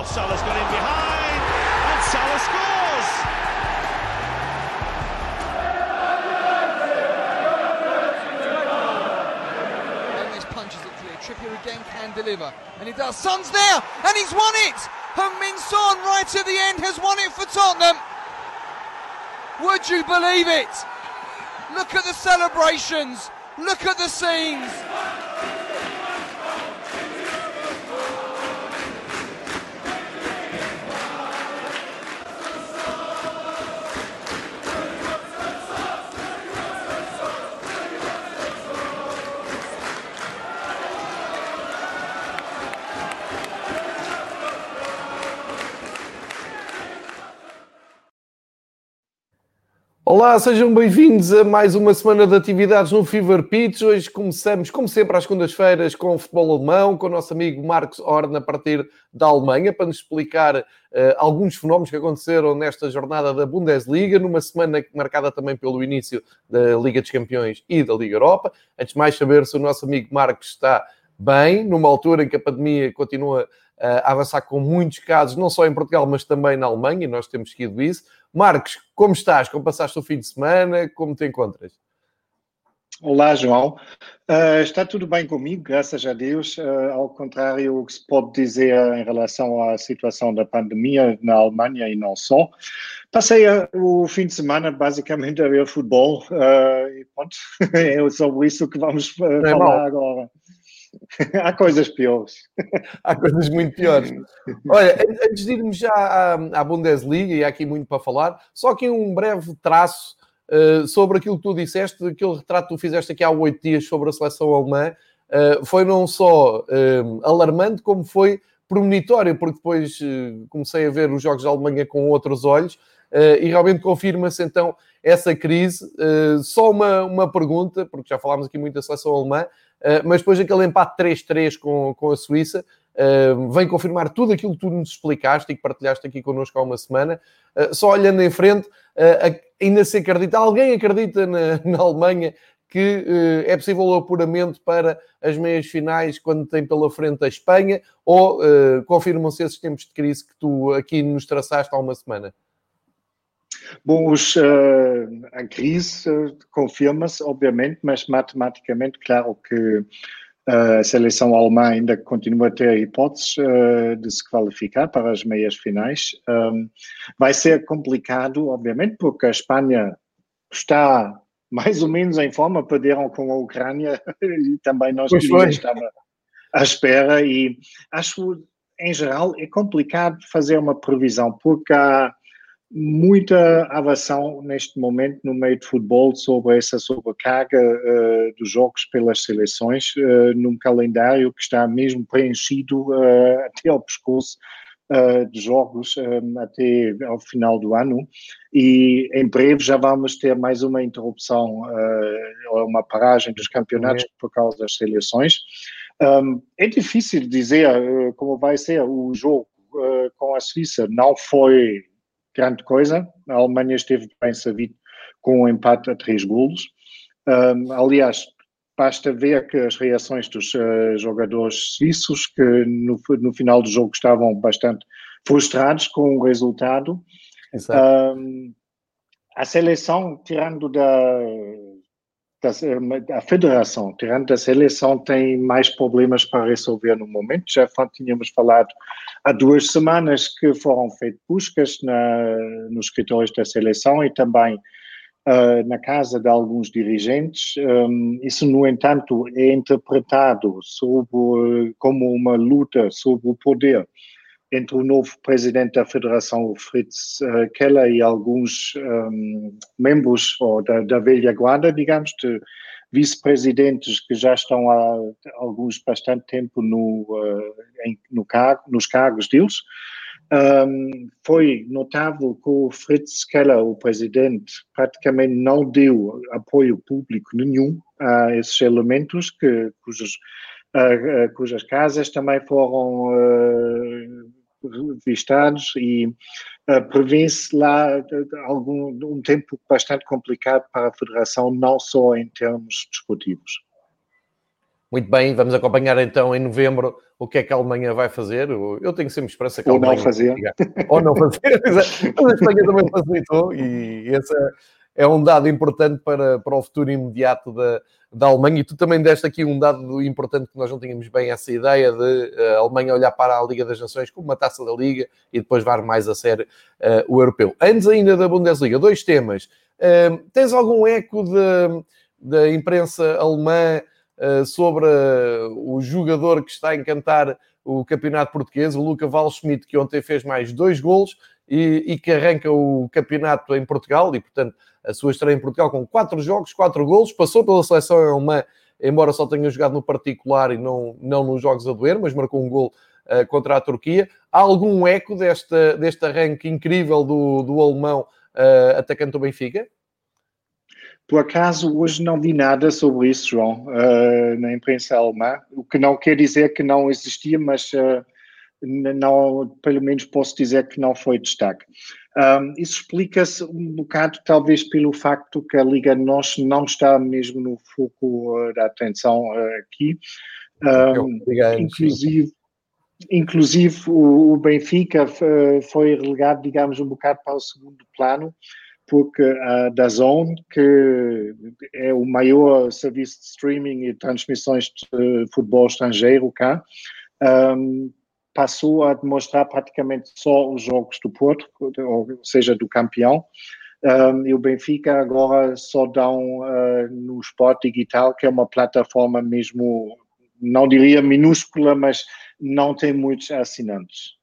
Oh, Salah's got in behind, and Salah scores! Punches it clear. Trippier again can deliver. And he does. Son's there! And he's won it! Heung-Min Son, right at the end, has won it for Tottenham. Would you believe it? Look at the celebrations. Look at the scenes. Olá, sejam bem-vindos a mais uma semana de atividades no Fever Pitch. Hoje começamos, como sempre, às segundas-feiras com o futebol alemão, com o nosso amigo Marcos Horn a partir da Alemanha, para nos explicar uh, alguns fenómenos que aconteceram nesta jornada da Bundesliga, numa semana marcada também pelo início da Liga dos Campeões e da Liga Europa. Antes de mais, saber se o nosso amigo Marcos está bem, numa altura em que a pandemia continua uh, a avançar com muitos casos, não só em Portugal, mas também na Alemanha, e nós temos seguido isso. Marcos, como estás? Como passaste o fim de semana? Como te encontras? Olá, João. Uh, está tudo bem comigo, graças a Deus. Uh, ao contrário do que se pode dizer em relação à situação da pandemia na Alemanha e não só. Passei o fim de semana basicamente a ver futebol uh, e pronto, é sobre isso que vamos é falar agora. Há coisas piores. Há coisas muito piores. Olha, antes de irmos já à, à Bundesliga, e há aqui muito para falar, só aqui um breve traço uh, sobre aquilo que tu disseste, aquele retrato que tu fizeste aqui há oito dias sobre a seleção alemã. Uh, foi não só uh, alarmante, como foi premonitório, porque depois comecei a ver os jogos da Alemanha com outros olhos e realmente confirma-se então essa crise. só uma, uma pergunta, porque já falámos aqui muito da seleção alemã. Uh, mas depois aquele empate 3-3 com, com a Suíça uh, vem confirmar tudo aquilo que tu nos explicaste e que partilhaste aqui connosco há uma semana. Uh, só olhando em frente, ainda se acredita, alguém acredita na, na Alemanha que é possível o apuramento para as meias finais quando tem pela frente a Espanha ou confirmam-se esses tempos de crise que tu aqui nos traçaste há uma semana? Bom, os, uh, a crise confirma-se, obviamente, mas matematicamente, claro que a seleção alemã ainda continua a ter hipóteses uh, de se qualificar para as meias finais. Um, vai ser complicado, obviamente, porque a Espanha está mais ou menos em forma, perderam com a Ucrânia e também nós estava à espera e acho, em geral, é complicado fazer uma previsão, porque há muita avação neste momento no meio de futebol sobre essa sobrecarga uh, dos jogos pelas seleções, uh, num calendário que está mesmo preenchido uh, até ao pescoço de jogos até ao final do ano e em breve já vamos ter mais uma interrupção ou uma paragem dos campeonatos por causa das seleções. Um, é difícil dizer como vai ser o jogo com a Suíça. Não foi grande coisa. A Alemanha esteve bem sabido com um empate a três golos. Um, aliás, basta ver que as reações dos uh, jogadores suíços, que no, no, final do jogo estavam bastante frustrados com o resultado. Um, a seleção, tirando da, da, a federação, tirando da seleção, tem mais problemas para resolver no momento. Já tínhamos falado há duas semanas que foram feitas buscas na, nos escritórios da seleção e também uh, na casa de alguns dirigentes. Um, isso, no entanto, é interpretado sobre, como uma luta sobre o poder entre o novo presidente da federação, o Fritz uh, Keller, e alguns um, membros ou da, da velha guarda, digamos, de vice-presidentes que já estão há alguns bastante tempo no, uh, em, no cargo, nos cargos deles. Um, foi notável que o Fritz Keller, o presidente, praticamente não deu apoio público nenhum a esses elementos que, cujos, uh, uh, cujas casas também foram revistados e uh, prevê-se lá algum um tempo bastante complicado para a Federação, não só em termos desportivos. Muito bem, vamos acompanhar então em novembro o que é que a Alemanha vai fazer. Eu tenho sempre esperança que a Ou Alemanha não fazer. Ou não fazer. Mas a Espanha também facilitou e esse é um dado importante para, para o futuro imediato da, da Alemanha. E tu também deste aqui um dado importante que nós não tínhamos bem essa ideia de eh, a Alemanha olhar para a Liga das Nações como uma taça da Liga e depois vai mais a sério uh, o europeu. Antes ainda da Bundesliga, dois temas. Uh, tens algum eco da imprensa alemã uh, sobre o jogador que está a encantar o campeonato português, o Luca Valschmidt, que ontem fez mais dois golos e, e que arranca o campeonato em Portugal e, portanto, a sua estreia em Portugal com quatro jogos, quatro golos, passou pela seleção alemã, embora só tenha jogado no particular e não, não nos jogos a doer, mas marcou um gol uh, contra a Turquia. Há algum eco desta, deste arranque incrível do, do alemão uh, atacante do Benfica? Por acaso, hoje não vi nada sobre isso, João, uh, na imprensa alemã, o que não quer dizer que não existia, mas uh, não, pelo menos posso dizer que não foi destaque. Um, isso explica-se um bocado, talvez, pelo facto que a Liga NOS não está mesmo no foco uh, da atenção uh, aqui. Um, inclusive, inclusive o, o Benfica uh, foi relegado, digamos, um bocado para o segundo plano, porque a da Zone, que é o maior serviço de streaming e transmissões de futebol estrangeiro cá, um, passou a demonstrar praticamente só os jogos do Porto, ou seja, do campeão. Um, e o Benfica agora só dão uh, no Sport Digital, que é uma plataforma mesmo, não diria minúscula, mas não tem muitos assinantes.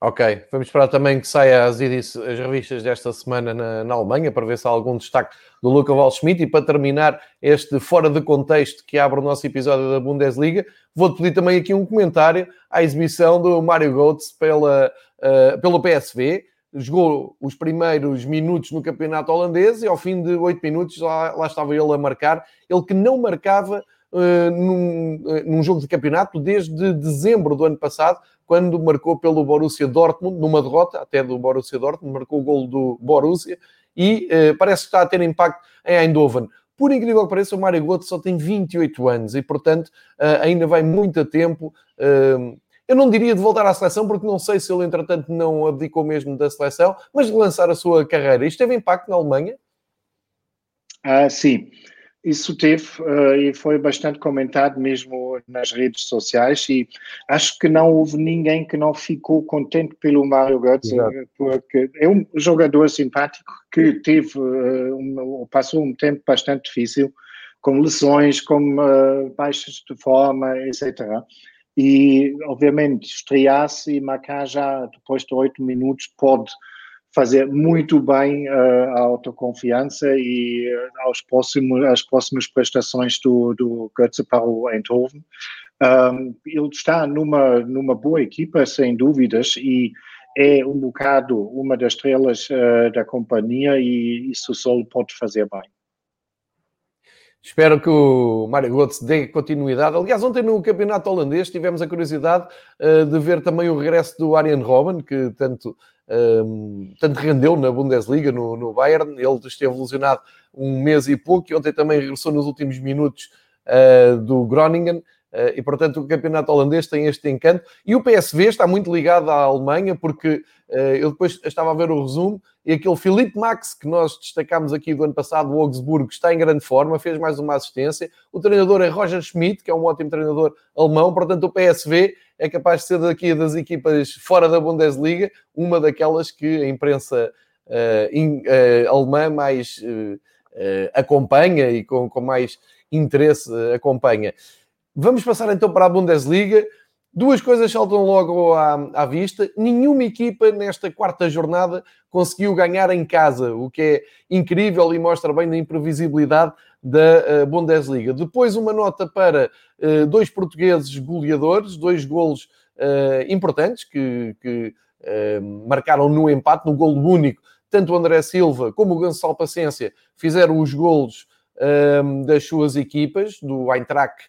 Ok, vamos esperar também que saia as, as revistas desta semana na, na, Alemanha para ver se há algum destaque do Luca Waldschmidt. E para terminar este fora de contexto que abre o nosso episódio da Bundesliga, vou-te pedir também aqui um comentário à exibição do Mário Götze pela, uh, pelo PSV. Jogou os primeiros minutos no campeonato holandês e ao fim de oito minutos lá, lá estava ele a marcar. Ele que não marcava num, uh, num, jogo de campeonato desde dezembro do ano passado, quando marcou pelo Borussia Dortmund, numa derrota até do Borussia Dortmund, marcou o gol do Borussia e uh, parece que está a ter impacto em Eindhoven. Por incrível que pareça, o Mário Götze só tem 28 anos e, portanto, ainda vai muito a tempo. Eu não diria de voltar à seleção, porque não sei se ele, entretanto, não abdicou mesmo da seleção, mas de lançar a sua carreira. Isto teve impacto na Alemanha? Ah, sim. Isso teve uh, e foi bastante comentado mesmo nas redes sociais e acho que não houve ninguém que não ficou contente pelo Mario Götze porque é um jogador simpático que teve uh, um, passou um tempo bastante difícil com lesões, com uh, baixas de forma, etc. E obviamente estrear-se e marcar já depois de oito minutos pode fazer muito bem uh, a autoconfiança e uh, aos próximos, as próximas prestações do, do Götze para o Eindhoven. Um, ele está numa, numa boa equipa, sem dúvidas, e é um bocado uma das estrelas uh, da companhia e isso só pode fazer bem. Espero que o Mário Götze dê continuidade. Aliás, ontem no campeonato holandês tivemos a curiosidade uh, de ver também o regresso do Arjen Robben, que tanto um, tanto rendeu na Bundesliga, no, no Bayern. Ele esteve lesionado um mês e pouco e ontem também regressou nos últimos minutos uh, do Groningen. Uh, e, portanto, o campeonato holandês tem este encanto. E o PSV está muito ligado à Alemanha, porque eu depois estava a ver o resumo e aquele Felipe Max, que nós destacámos aqui do ano passado, o Augsburgo, está em grande forma, fez mais uma assistência. O treinador é Roger Schmidt, que é um ótimo treinador alemão. Portanto, o PSV é capaz de ser daqui das equipas fora da Bundesliga, uma daquelas que a imprensa uh, in, uh, alemã mais uh, acompanha e com, com mais interesse acompanha. Vamos passar então para a Bundesliga. Duas coisas saltam logo à, à, vista. Nenhuma equipa nesta quarta jornada conseguiu ganhar em casa, o que é incrível e mostra bem a imprevisibilidade da uh, Bundesliga. Depois, uma nota para uh, dois portugueses goleadores, dois golos uh, importantes que, que marcaram no empate, no golo único. Tanto o André Silva como o Gonçalo Paciência fizeram os golos das suas equipas, do Eintracht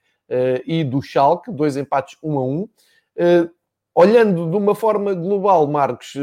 e do Schalke, dois empates um a um. olhando de uma forma global, Marcos,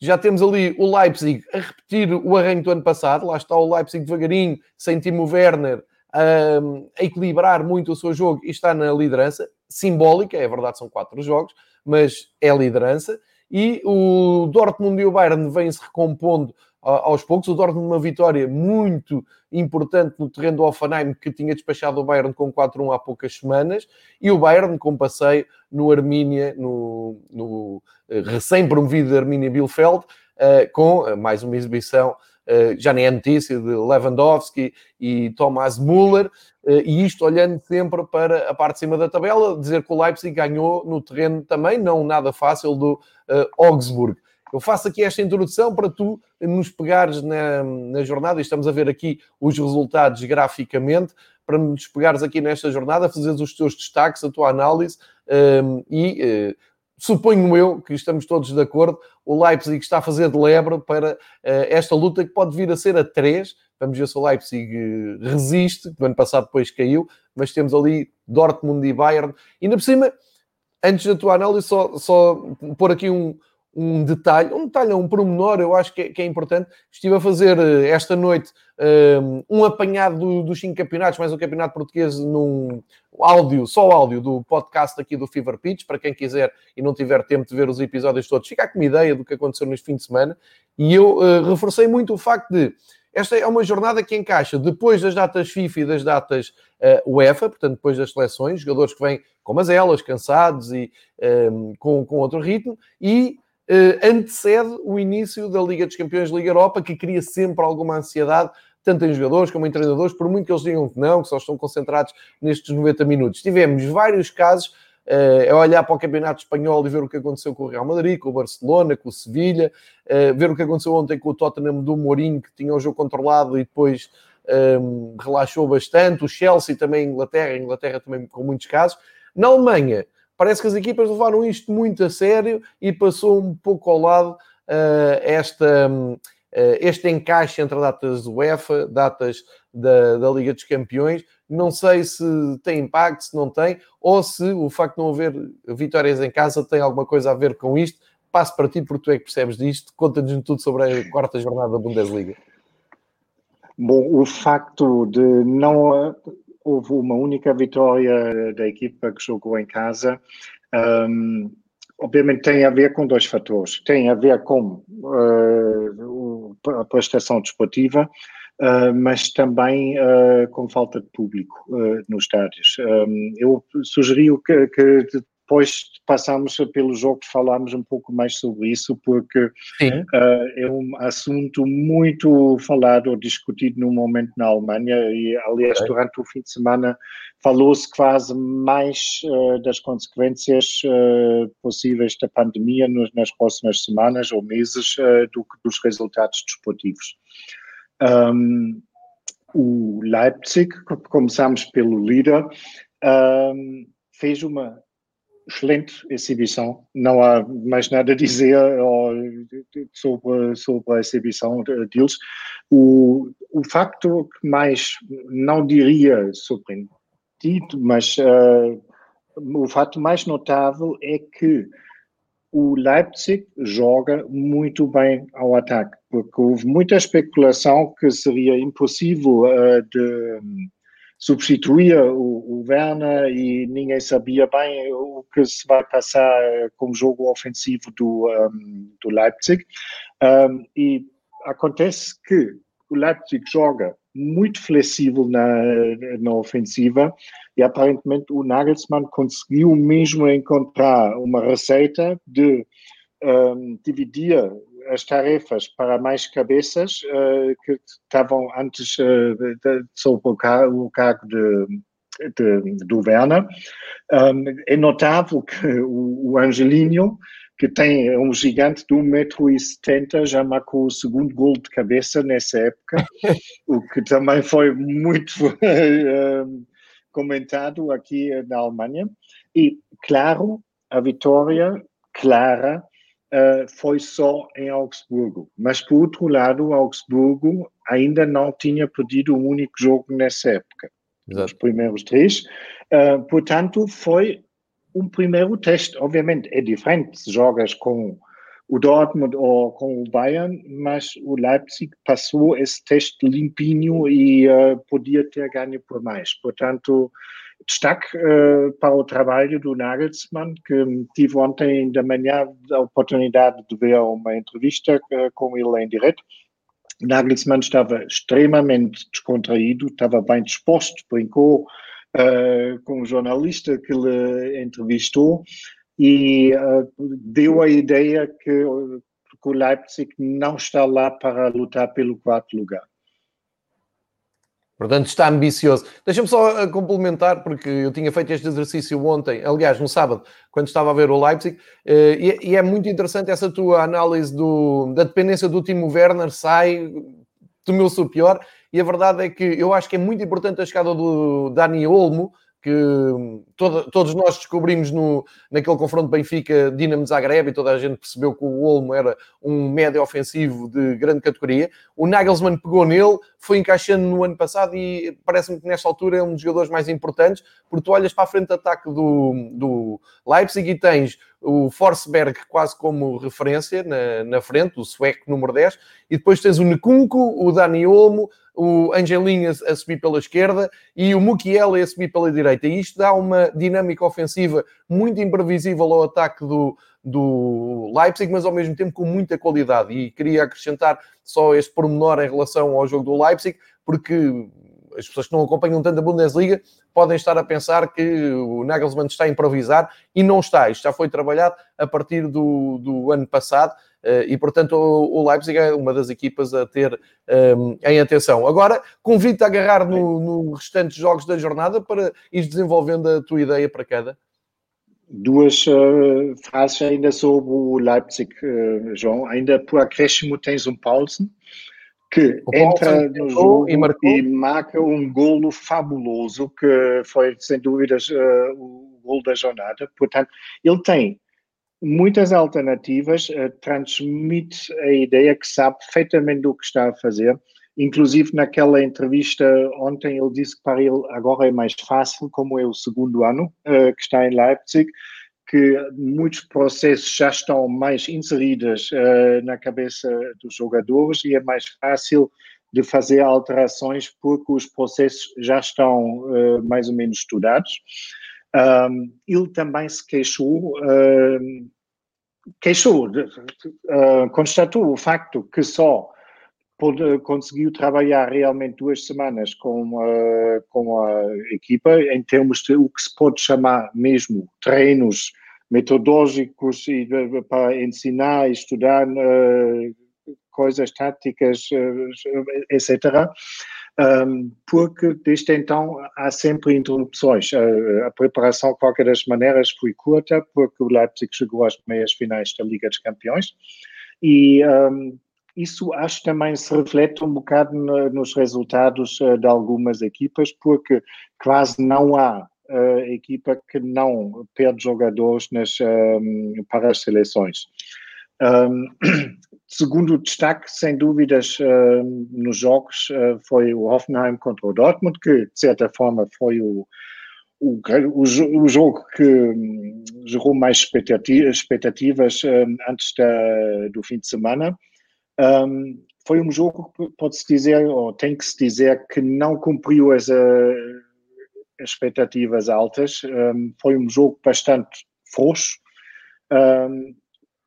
já temos ali o Leipzig a repetir o arranque do ano passado. Lá está o Leipzig devagarinho, sem Timo Werner, a equilibrar muito o seu jogo e está na liderança, simbólica, é verdade, são quatro jogos, mas é liderança. E o Dortmund e o Bayern vêm-se recompondo aos poucos. O Dortmund uma vitória muito importante no terreno do Offenheim, que tinha despachado o Bayern com 4-1 há poucas semanas, e o Bayern com passeio no Armínia, no, no eh, recém-promovido Armínia Bielefeld, uh, com uh, mais uma exibição já nem é notícia, de Lewandowski e Thomas Müller, e isto olhando sempre para a parte de cima da tabela, dizer que o Leipzig ganhou no terreno também, não nada fácil, do Augsburg. Eu faço aqui esta introdução para tu nos pegares na, na jornada, e estamos a ver aqui os resultados graficamente, para nos pegares aqui nesta jornada, fazeres os teus destaques, a tua análise um, e uh, suponho eu que estamos todos de acordo, o Leipzig está a fazer de lebre para uh, esta luta que pode vir a ser a três. Vamos ver se o Leipzig uh, resiste, no ano passado depois caiu, mas temos ali Dortmund e Bayern. E ainda por cima, antes da tua análise, só, só pôr aqui um, um detalhe, um detalhe, um pormenor, eu acho que é, que é importante. Estive a fazer eh, esta noite um, um apanhado do, dos cinco campeonatos, mais um campeonato português num áudio, só áudio do podcast aqui do Fever Pitch, para quem quiser e não tiver tempo de ver os episódios todos, fica com uma ideia do que aconteceu neste fim de semana. E eu uh, reforcei muito o facto de esta é uma jornada que encaixa depois das datas FIFA e das datas uh, UEFA, portanto, depois das seleções, jogadores que vêm com elas, cansados e um, com, com outro ritmo, e antecede o início da Liga dos Campeões Liga Europa, que cria sempre alguma ansiedade, tanto em jogadores como em treinadores, por muito que eles digam que não, que só estão concentrados nestes 90 minutos. Tivemos vários casos, é olhar para o Campeonato Espanhol e ver o que aconteceu com o Real Madrid, com o Barcelona, com o Sevilha, uh, ver o que aconteceu ontem com o Tottenham do Mourinho, que tinha o jogo controlado e depois um, relaxou bastante, o Chelsea também Inglaterra, Inglaterra também com muitos casos. Na Alemanha, parece que as equipas levaram isto muito a sério e passou um pouco ao lado uh, esta, uh, este encaixe entre datas do UEFA, datas da, da, Liga dos Campeões. Não sei se tem impacto, se não tem, ou se o facto de não haver vitórias em casa tem alguma coisa a ver com isto. Passo para ti, porque tu é que percebes disto. Conta-nos tudo sobre a quarta jornada da Bundesliga. Bom, o facto de não houve uma única vitória da equipa que jogou em casa. Um, obviamente tem a ver com dois fatores. Tem a ver com uh, a prestação desportiva, uh, mas também uh, com falta de público nos estádios. Um, eu sugeri que, que depois passamos pelo jogo, falámos um pouco mais sobre isso, porque uh, é um assunto muito falado ou discutido no momento na Alemanha, e aliás, durante o fim de semana falou-se quase mais uh, das consequências uh, possíveis da pandemia nos, nas próximas semanas ou meses do que dos resultados desportivos. Um, o Leipzig, começamos pelo líder, um, fez uma excelente exibição, não há mais nada a dizer sobre, sobre a exibição deles. O, o facto que mais, não diria surpreendido, mas uh, o fato mais notável é que o Leipzig joga muito bem ao ataque, porque houve muita especulação que seria impossível uh, de substituía o, o Werner e ninguém sabia bem o que se vai passar com o jogo ofensivo do, um, do Leipzig. Um, e acontece que o Leipzig joga muito flexível na, na ofensiva e aparentemente o Nagelsmann conseguiu mesmo encontrar uma receita de um, dividir as tarefas para mais cabeças uh, que estavam antes uh, de, sob o, cargo, o cargo de, de, do Werner. Um, é notável que o, o Angelinho, que tem um gigante de 1,70m, já marcou o segundo gol de cabeça nessa época, o que também foi muito comentado aqui na Alemanha. E, claro, a vitória clara foi só em Augsburgo. Mas, por outro lado, Augsburgo ainda não tinha perdido um único jogo nessa época. Exato. Os primeiros três. Uh, portanto, foi um primeiro teste. Obviamente, é diferente se jogas com o Dortmund ou com o Bayern, mas o Leipzig passou esse teste limpinho e uh, podia ter ganho por mais. Portanto, destaque uh, para o trabalho do Nagelsmann, que tive ontem da manhã a oportunidade de ver uma entrevista uh, com ele em direto. Nagelsmann estava extremamente descontraído, estava bem disposto, brincou com o jornalista que ele entrevistou e uh, deu a ideia que, que, o Leipzig não está lá para lutar pelo quarto lugar. Portanto, está ambicioso. Deixa-me só uh, complementar, porque eu tinha feito este exercício ontem, aliás, no sábado, quando estava a ver o Leipzig, uh, e, e, é muito interessante essa tua análise do, da dependência do Timo Werner, sai, meu o pior, e a verdade é que eu acho que é muito importante a chegada do Dani Olmo, que toda, todos nós descobrimos no, naquele confronto Benfica-Dinamo Zagreb e toda a gente percebeu que o Olmo era um médio ofensivo de grande categoria. O Nagelsmann pegou nele, foi encaixando no ano passado e parece-me que nesta altura é um dos jogadores mais importantes, porque tu olhas para a frente de ataque do, do Leipzig e tens o Forsberg quase como referência na, na frente, o sueco número 10, e depois tens o Nekunko, o Dani Olmo, o Angelinho a, subir pela esquerda e o Mukiele a subir pela direita. E isto dá uma dinâmica ofensiva muito imprevisível ao ataque do, do Leipzig, mas ao mesmo tempo com muita qualidade. E queria acrescentar só este pormenor em relação ao jogo do Leipzig, porque as pessoas que não acompanham tanto a Bundesliga podem estar a pensar que o Nagelsmann está a improvisar e não está. Isto já foi trabalhado a partir do, do ano passado e, portanto, o Leipzig é uma das equipas a ter um, ehm, em atenção. Agora, convido-te a agarrar no, no restante jogos da jornada para ir desenvolvendo a tua ideia para cada. Duas uh, frases ainda sobre o Leipzig, uh, João. Ainda por acréscimo tens um Paulsen, que entra no jogo e, e, marca um golo fabuloso, que foi, sem dúvidas, uh, o golo da jornada. Portanto, ele tem muitas alternativas, uh, transmite a ideia que sabe perfeitamente do que está a fazer. Inclusive, naquela entrevista ontem, ele disse que para ele agora é mais fácil, como é o segundo ano uh, que está em Leipzig, que muitos processos já estão mais inseridos uh, na cabeça dos jogadores e é mais fácil de fazer alterações porque os processos já estão mais ou menos estudados. Um, ele também se queixou, uh, queixou, uh, constatou o facto que só conseguiu trabalhar realmente duas semanas com, uh, com a equipa em termos de o que se pode chamar mesmo treinos metodológicos e, para ensinar e estudar coisas táticas, etc um, porque desde então há sempre interrupções. A, a, preparação, de qualquer das maneiras, foi curta, porque o Leipzig chegou às meias finais da Liga dos Campeões e um, isso acho também se reflete um bocado no, nos resultados uh, de algumas equipas, porque quase não há uh, equipa que não perde jogadores nas, um, para as seleções. Um, segundo destaque, sem dúvidas, uh, nos jogos uh, foi o Hoffenheim contra o Dortmund, que de certa forma foi o, o, o, o jogo que um, gerou mais expectativas, expectativas um, antes da, do fim de semana. Um, foi um jogo que pode-se dizer, ou tem que se dizer, que não cumpriu as, as expectativas altas. foi um jogo bastante frouxo. Um,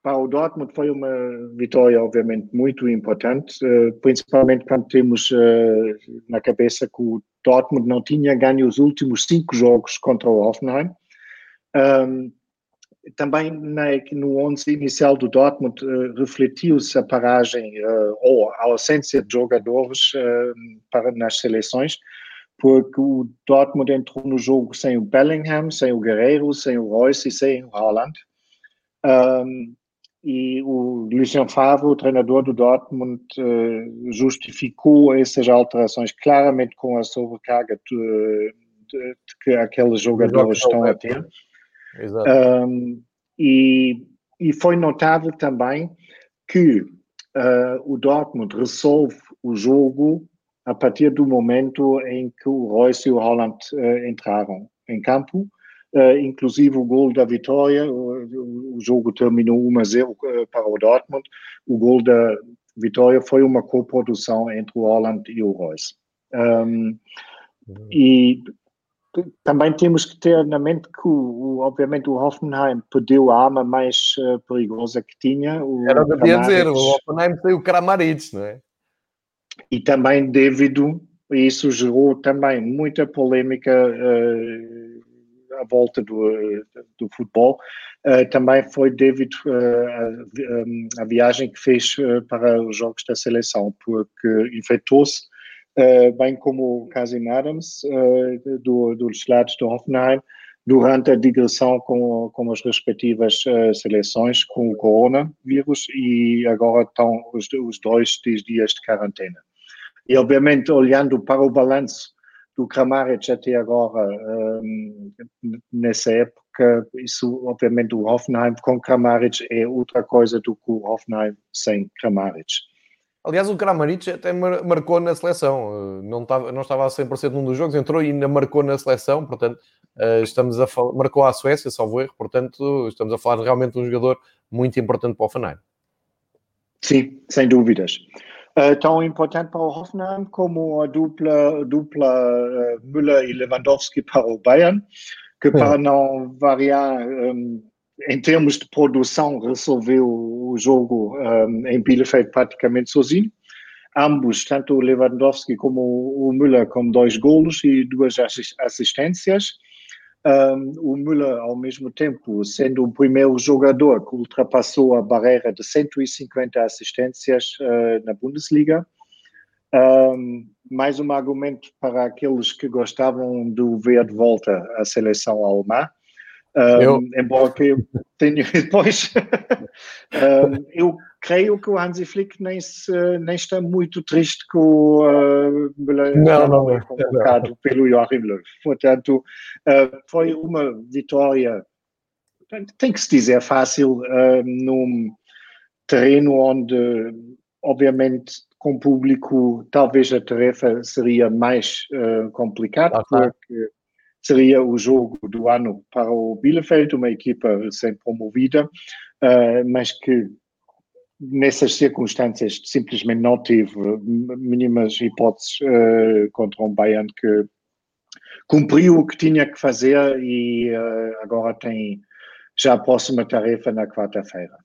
para o Dortmund foi uma vitória, obviamente, muito importante, eh, principalmente quando temos eh, na cabeça que o Dortmund não tinha ganho os últimos cinco jogos contra o Hoffenheim. também no 11 inicial do Dortmund eh, refletiu-se a paragem ou a ausência de jogadores nas seleções, porque o Dortmund entrou no jogo sem o Bellingham, sem o Guerreiro, sem o Royce e sem o Haaland. E o Lucien Favre, o treinador do Dortmund, eh, justificou essas alterações claramente com a sobrecarga de, de, de que aqueles jogadores estão a ter. Um, e, e foi notável também que uh, o Dortmund resolve o jogo a partir do momento em que o Royce e o Holland uh, entraram em campo uh, inclusive o gol da vitória. O, o jogo terminou 1 a 0 para o Dortmund. O gol da vitória foi uma coprodução entre o Holland e o Royce. Um, e também temos que ter na mente que, o, obviamente, o Hoffenheim perdeu a arma mais uh, perigosa que tinha. O Era o que eu ia dizer, o Hoffenheim tem o Kramaric, não é? E também devido, isso gerou também muita polémica uh, à volta do, do futebol, uh, também foi devido à viagem que fez para os jogos da seleção, porque infectou-se uh, bem como o Casim Adams, uh, do, dos lados do Hoffenheim, durante a digressão com, com as respectivas uh, seleções com o coronavírus e agora estão os, os dois dias de quarentena. E, obviamente, olhando para o balanço do Kramaric até agora, um, nessa época, isso, obviamente, o Hoffenheim com Kramaric é outra coisa do que o Hoffenheim sem Kramaric. Aliás, o Kramaric até marcou na seleção, eh, não estava, não estava a 100% num dos jogos, entrou e ainda marcou na seleção, portanto, eh, estamos a falar, marcou a Suécia, salvo erro, portanto, estamos a falar realmente de um jogador muito importante para o Hoffenheim. Sim, sem dúvidas. Uh, tão importante para o Hoffenheim como a dupla, dupla uh, Müller e Lewandowski para o Bayern, que para não variar um, em termos de produção, resolveu o jogo um, em Bielefeld praticamente sozinho. Ambos, tanto o Lewandowski como o Müller, com dois golos e duas assistências. Um, o Müller, ao mesmo tempo, sendo o primeiro jogador que ultrapassou a barreira de 150 assistências uh, na Bundesliga. Um, mais um argumento para aqueles que gostavam de ver de volta a seleção alemã. Um. Embora que eu tenha depois. um, eu creio que o Hansi Flick nem, se, nem está muito triste com o uh, não, não, é. convocado não. pelo Joachim Löw. Portanto, uh, foi uma vitória, tem que se dizer, fácil, uh, num terreno onde, obviamente, com público, talvez a tarefa seria mais uh, complicada, ah, porque seria o jogo do ano para o Bielefeld, uma equipa recém-promovida, uh, mas que nessas circunstâncias simplesmente não teve mínimas hipóteses uh, contra um Bayern que cumpriu o que tinha que fazer e uh, agora tem já a próxima tarefa na quarta-feira.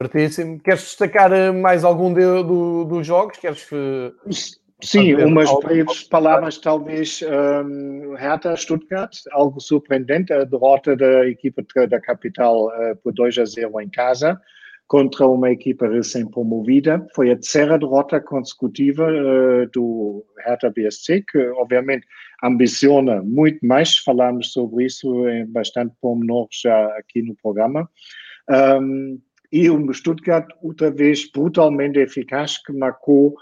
Certíssimo. Queres destacar mais algum de, do, dos jogos? Queres Sim, umas breves palavras, talvez. Um, Hertha Stuttgart, algo surpreendente, a derrota da equipa da capital uh, por 2 a 0 em casa contra uma equipa recém-promovida. Foi a terceira derrota consecutiva uh, do Hertha BSC, que obviamente ambiciona muito mais. Falamos sobre isso em bastante pormenor já aqui no programa. Um, e o Stuttgart, outra vez brutalmente eficaz, que marcou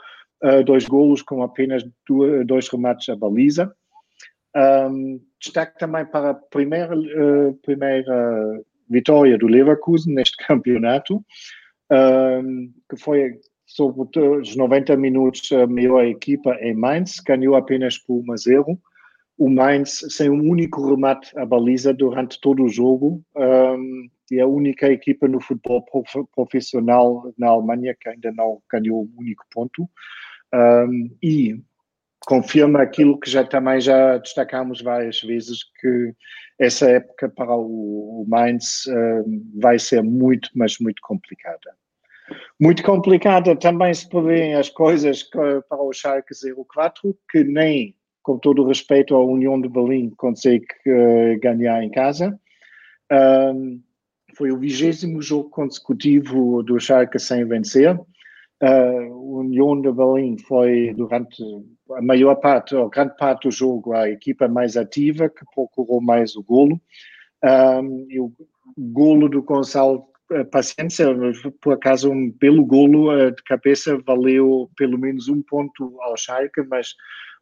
uh, dois golos com apenas duas, dois remates à baliza. Um, destaque também para a primeira, uh, primeira vitória do Leverkusen neste campeonato, um, que foi sobre os 90 minutos a melhor equipa em Mainz, ganhou apenas por 1 a 0. O Mainz sem um único remate à baliza durante todo o jogo um, e a única equipa no futebol profissional na Alemanha que ainda não ganhou um único ponto um, e confirma aquilo que já também já destacamos várias vezes que essa época para o, o Mainz vai ser muito, mas muito complicada. Muito complicada também se prevêem as coisas para o Schalke 04, que nem, com todo o respeito à União de Berlim, consegue uh, ganhar em casa. Um, foi o vigésimo jogo consecutivo do Schalke sem vencer. Uh, o União de Berlim foi durante a maior parte, ou grande parte do jogo, a equipa mais ativa, que procurou mais o golo. Um, e o golo do Gonçalo Paciência, por acaso, um belo golo de cabeça, valeu pelo menos um ponto ao Schalke, mas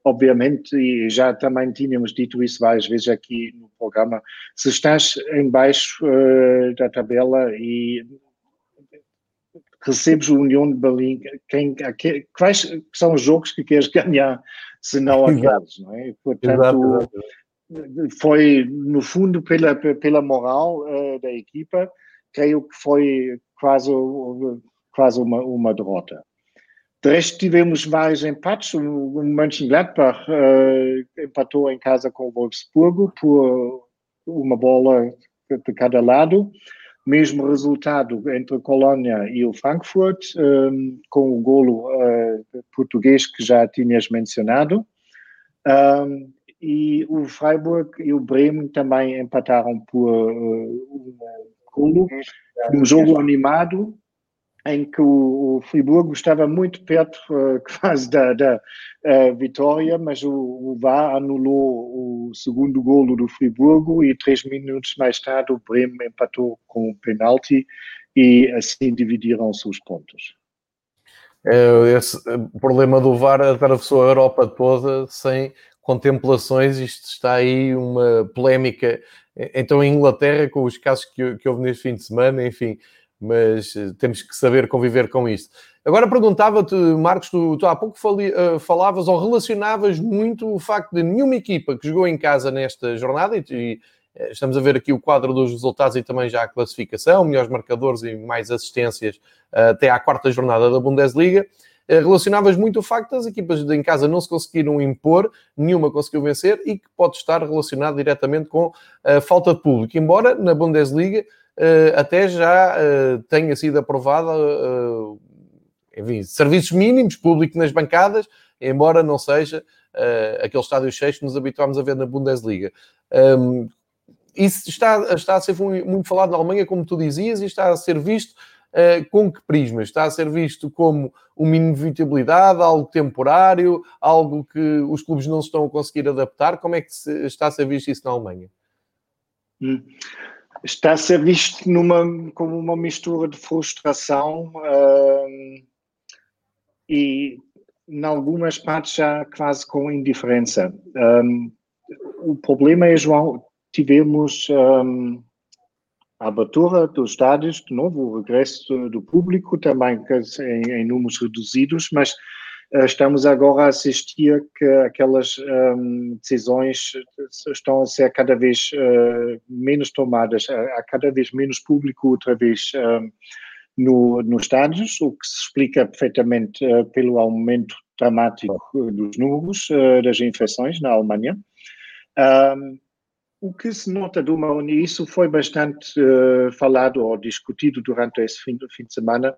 obviamente, e já também tínhamos dito isso várias vezes aqui no programa, se estás em baixo uh, da tabela e recebes o União de Berlim, quem, quais são os jogos que queres ganhar, se não aqueles, não é? Portanto, exato, exato. foi, no fundo, pela, pela moral uh, da equipa, creio que foi quase, quase uma, uma derrota. De resto, tivemos vários empates. O Mönchengladbach uh, empatou em casa com o Wolfsburgo por uma bola de cada lado. Mesmo resultado entre a Colônia e o Frankfurt, um, com o golo uh, português que já tinhas mencionado. Um, e o Freiburg e o Bremen também empataram por uh, um golo. Um jogo animado em que o, o Friburgo estava muito perto uh, quase da, da uh, vitória, mas o, o VAR anulou o segundo golo do Friburgo e três minutos mais tarde o Bremen empatou com o penalti e assim dividiram-se os pontos. É, esse problema do VAR atravessou a Europa toda sem contemplações, isto está aí uma polémica, então em Inglaterra com os casos que, que houve neste fim de semana, enfim, mas eh, temos que saber conviver com isto. Agora perguntava-te, Marcos, tu, tu há pouco fali, uh, falavas ou relacionavas muito o facto de nenhuma equipa que jogou em casa nesta jornada, e, e eh, estamos a ver aqui o quadro dos resultados e também já a classificação, melhores marcadores e mais assistências uh, até à quarta jornada da Bundesliga, relacionavas muito o facto das equipas em casa não se conseguiram impor, nenhuma conseguiu vencer e que pode estar relacionado diretamente com a falta de público, embora na Bundesliga até já uh, tenha sido aprovada, uh, enfim, serviços mínimos, público nas bancadas, embora não seja aquele estádio cheio que nos habituámos a ver na Bundesliga. Um, isso está, está a ser muito falado na Alemanha, como tu dizias, e está a ser visto Uh, com que prisma? Está a ser visto como uma inevitabilidade, algo temporário, algo que os clubes não se estão a conseguir adaptar? Como é que se, está a ser visto isso na Alemanha? Hum está a ser visto numa, como uma mistura de frustração uh, e, em algumas partes, já quase com indiferença. Um, o problema é, João, tivemos um, a abertura dos estádios, de novo, o regresso do público, também em, em números reduzidos, mas estamos agora a assistir que aquelas um, decisões estão a ser cada vez uh, menos tomadas, há cada vez menos público outra vez um, no, nos estádios, o que se explica perfeitamente uh, pelo aumento dramático dos números uh, das infecções na Alemanha. Um, o que se nota de uma e isso foi bastante falado ou discutido durante esse fim, fim de semana,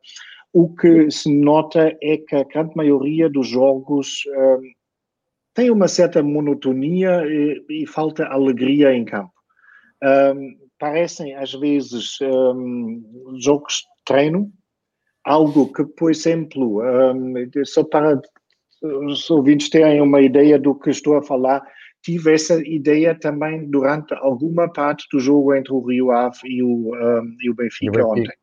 o que se nota é que a grande maioria dos jogos um, tem uma certa monotonia e, e falta alegria em campo. Um, parecem, às vezes, um, jogos de treino, algo que, por exemplo, só para os ouvintes terem uma ideia do que estou a falar, tive essa ideia também durante alguma parte do jogo entre o Rio Ave e o, e o Benfica, e o Benfica. ontem.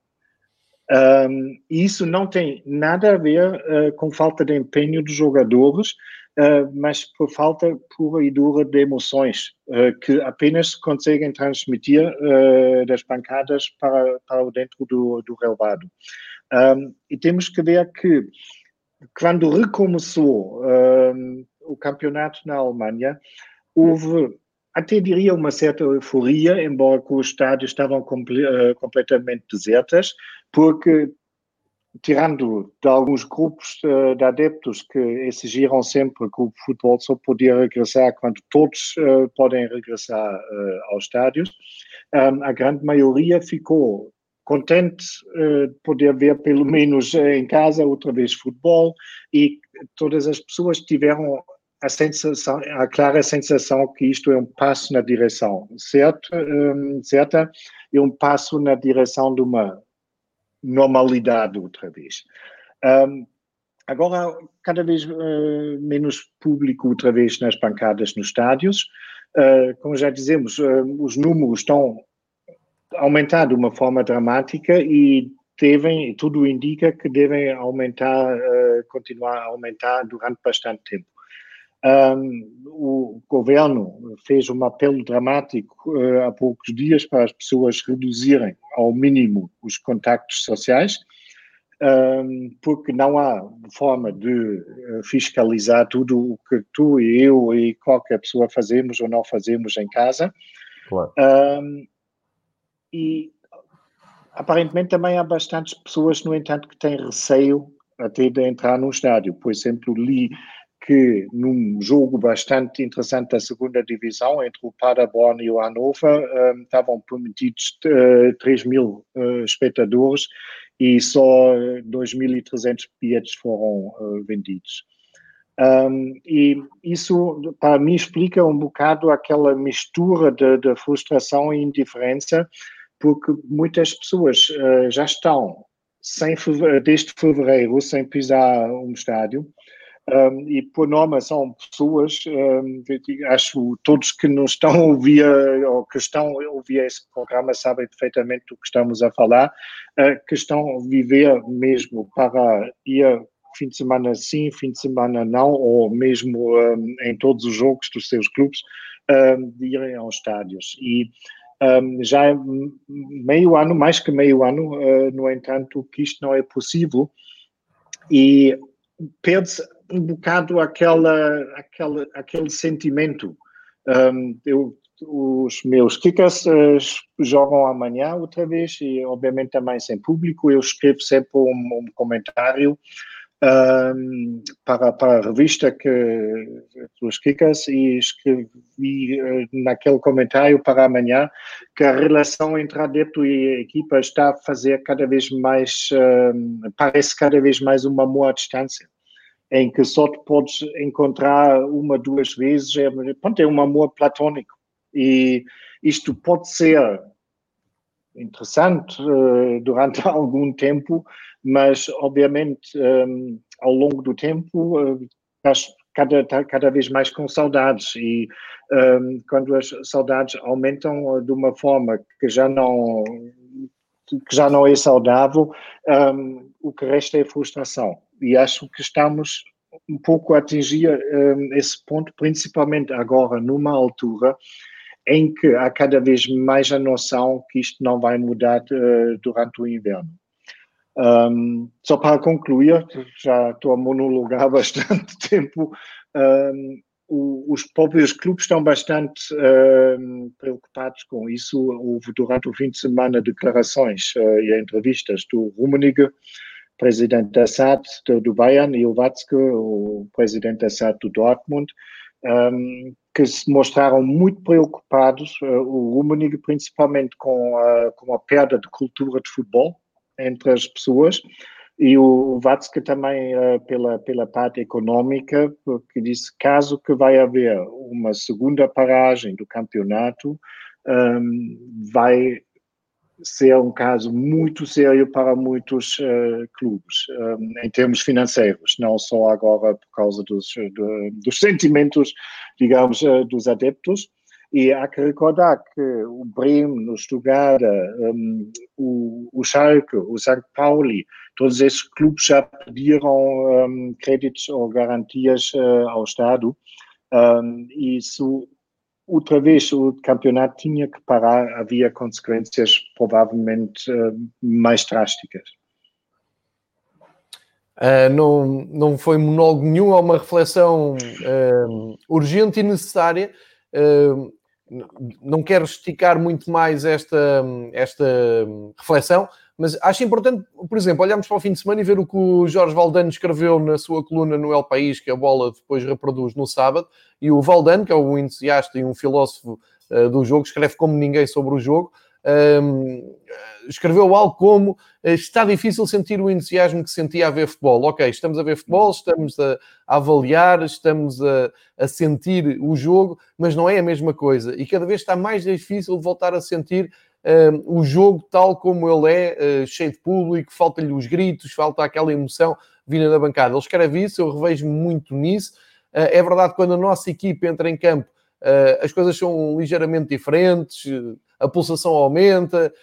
Um, isso não tem nada a ver uh, com falta de empenho dos jogadores, uh, mas por falta pura e dura de emoções, uh, que apenas conseguem transmitir das bancadas para, para dentro do, do relevado. Um, e temos que ver que quando recomeçou um, o campeonato na Alemanha, houve até diria uma certa euforia, embora os estádios estavam comple uh, completamente desertas, porque tirando de alguns grupos uh, de adeptos que exigiram sempre que o futebol só podia regressar quando todos uh, podem regressar aos estádios, um, a grande maioria ficou contente de poder ver pelo menos em casa outra vez futebol e todas as pessoas tiveram a sensação, a clara sensação que isto é um passo na direção certa, um, certa e um passo na direção de uma normalidade outra vez. Um, agora, cada vez uh, menos público outra vez nas bancadas nos estádios. Uh, como já dizemos, uh, os números estão a aumentar de uma forma dramática e devem, tudo indica que devem aumentar, continuar a aumentar durante bastante tempo. Um, o governo fez um apelo dramático uh, há poucos dias para as pessoas reduzirem ao mínimo os contactos sociais. um, porque não há forma de uh, fiscalizar tudo o que tu e eu e qualquer pessoa fazemos ou não fazemos em casa. Claro. Um, e aparentemente também há bastantes pessoas, no entanto, que têm receio até de entrar no estádio. Por exemplo, li que num jogo bastante interessante da segunda divisão, entre o Paderborn e o Hannover, um, estavam permitidos uh, 3 mil uh, espectadores e só 2.300 bilhetes foram uh, vendidos. Um, e isso, para mim, explica um bocado aquela mistura de, de frustração e indiferença, porque muitas pessoas uh, já estão sem, desde fevereiro sem pisar um estádio, um, e por norma são pessoas, um, acho todos que não estão a ouvir ou que estão a ouvir esse programa sabem perfeitamente do que estamos a falar, uh, que estão a viver mesmo para ir fim de semana sim, fim de semana não, ou mesmo um, em todos os jogos dos seus clubes, de irem aos estádios. E já é meio ano, mais que meio ano, uh, no entanto, que isto não é possível. E perde-se um bocado aquela, aquela, aquele sentimento. Um, eu, os meus kickers uh, jogam amanhã outra vez e obviamente também sem público. Eu escrevo sempre um, um comentário um, para, para a revista que, dos Kickers e escrevi uh, naquele comentário para amanhã que a relação entre adepto e equipa está a fazer cada vez mais, uh, parece cada vez mais uma amor à distância em que só te podes encontrar uma, duas vezes, é, pronto, é um amor platônico. E isto pode ser interessante uh, durante algum tempo, mas obviamente um, ao longo do tempo uh, estás cada, tá cada vez mais com saudades e um, quando as saudades aumentam de uma forma que já não que já não é saudável, um, o que resta é frustração e acho que estamos um pouco a atingir um, esse ponto, principalmente agora, numa altura em que há cada vez mais a noção que isto não vai mudar uh, durante o inverno. Um, só para concluir, já estou a monologar bastante tempo, um, os próprios clubes estão bastante um, preocupados com isso. Houve durante o fim de semana declarações uh, e entrevistas do Rummenigge, presidente da SAD do, Bayern, e o presidente da SAD do Dortmund, um, que se mostraram muito preocupados, uh, o Rummenigge principalmente com a, com a perda de cultura de futebol entre as pessoas, e o Watzke também uh, pela, pela parte econômica, porque disse caso que vai haver uma segunda paragem do campeonato, um, vai ser um caso muito sério para muitos uh, clubes, um, em termos financeiros, não só agora por causa dos, de, dos sentimentos, digamos, uh, dos adeptos. E há que recordar que o Bremen, o Stuttgart, um, o, o Schalke, o St. Pauli, todos esses clubes já pediram um, créditos ou garantias uh, ao Estado. Um, isso outra vez o campeonato tinha que parar, havia consequências provavelmente uh, mais drásticas. Uh, não, não foi monólogo nenhum, é uma reflexão uh, urgente e necessária. Uh, não quero esticar muito mais esta, esta reflexão, mas acho importante, por exemplo, olharmos para o fim de semana e ver o que o Jorge Valdano escreveu na sua coluna no El País, que a bola depois reproduz no sábado, e o Valdano, que é um entusiasta e um filósofo uh, do jogo, escreve como ninguém sobre o jogo, um, escreveu algo como eh, está difícil sentir o entusiasmo que sentia a ver futebol. Ok, estamos a ver futebol, estamos a, a avaliar, estamos a, a, sentir o jogo, mas não é a mesma coisa. E cada vez está mais difícil voltar a sentir o jogo tal como ele é, uh, cheio de público, falta-lhe os gritos, falta aquela emoção vinda da bancada. Ele escreve isso, eu revejo muito nisso. Uh, é verdade quando a nossa equipe entra em campo, uh, as coisas são ligeiramente diferentes, a pulsação aumenta,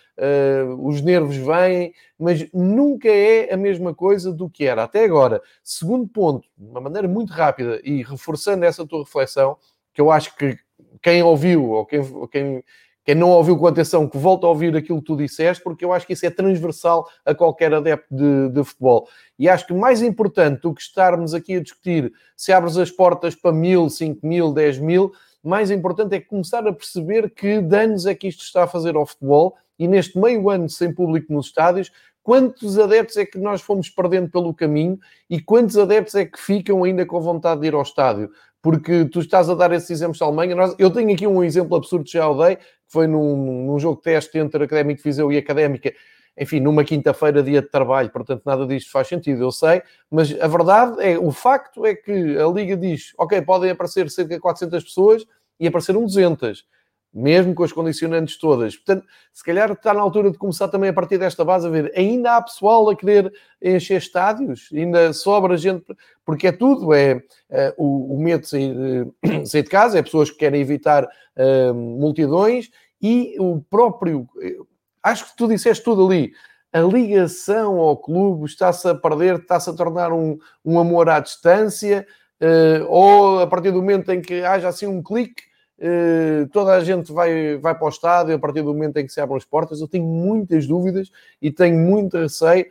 os nervos vêm, mas nunca é a mesma coisa do que era até agora. Segundo ponto, de uma maneira muito rápida e reforçando essa tua reflexão, que eu acho que quem ouviu ou quem, quem quem não ouviu com atenção, que volta a ouvir aquilo que tu disseste, porque eu acho que isso é transversal a qualquer adepto de, de, futebol. E acho que mais importante do que estarmos aqui a discutir se abres as portas para mil, cinco mil, dez mil, mais importante é começar a perceber que danos é que isto está a fazer ao futebol e neste meio ano sem público nos estádios, quantos adeptos é que nós fomos perdendo pelo caminho e quantos adeptos é que ficam ainda com vontade de ir ao estádio? Porque tu estás a dar esses exemplos da Alemanha. Nós, eu tenho aqui um exemplo absurdo que já o dei, que foi num, num jogo de teste entre Académico de Viseu e Académica, enfim, numa quinta-feira, dia de trabalho, portanto nada disto faz sentido, eu sei, mas a verdade é, o facto é que a Liga diz, ok, podem aparecer cerca de 400 pessoas e apareceram 200 mesmo com as condicionantes todas. Portanto, se calhar está na altura de começar também a partir desta base a ver, ainda há pessoal a querer encher estádios, ainda sobra gente, porque é tudo, é, é o, o, medo de sair, de sair, de casa, é pessoas que querem evitar uh, multidões e o próprio, acho que tu disseste tudo ali, a ligação ao clube está-se a perder, está-se a tornar um, um amor à distância, uh, ou a partir do momento em que haja assim um clique, eh, toda a gente vai, vai para o estádio a partir do momento em que se abrem as portas. Eu tenho muitas dúvidas e tenho muito receio,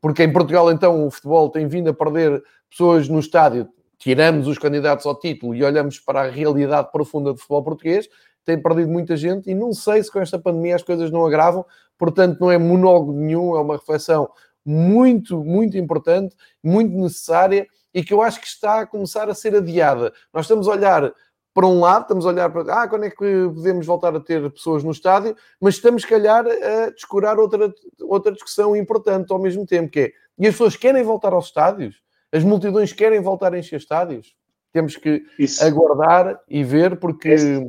porque em Portugal, então, o futebol tem vindo a perder pessoas no estádio. Tiramos os candidatos ao título e olhamos para a realidade profunda do futebol português, tem perdido muita gente e não sei se com esta pandemia as coisas não agravam, portanto, não é monólogo nenhum, é uma reflexão muito, muito importante, muito necessária e que eu acho que está a começar a ser adiada. Nós estamos a olhar para um lado, estamos a olhar para ah, quando é que podemos voltar a ter pessoas no estádio, mas estamos, se calhar, a descurar outra, outra discussão importante ao mesmo tempo, que é, e as pessoas querem voltar aos estádios? As multidões querem voltar a encher estádios? Temos que Isso. aguardar e ver, porque... Esse,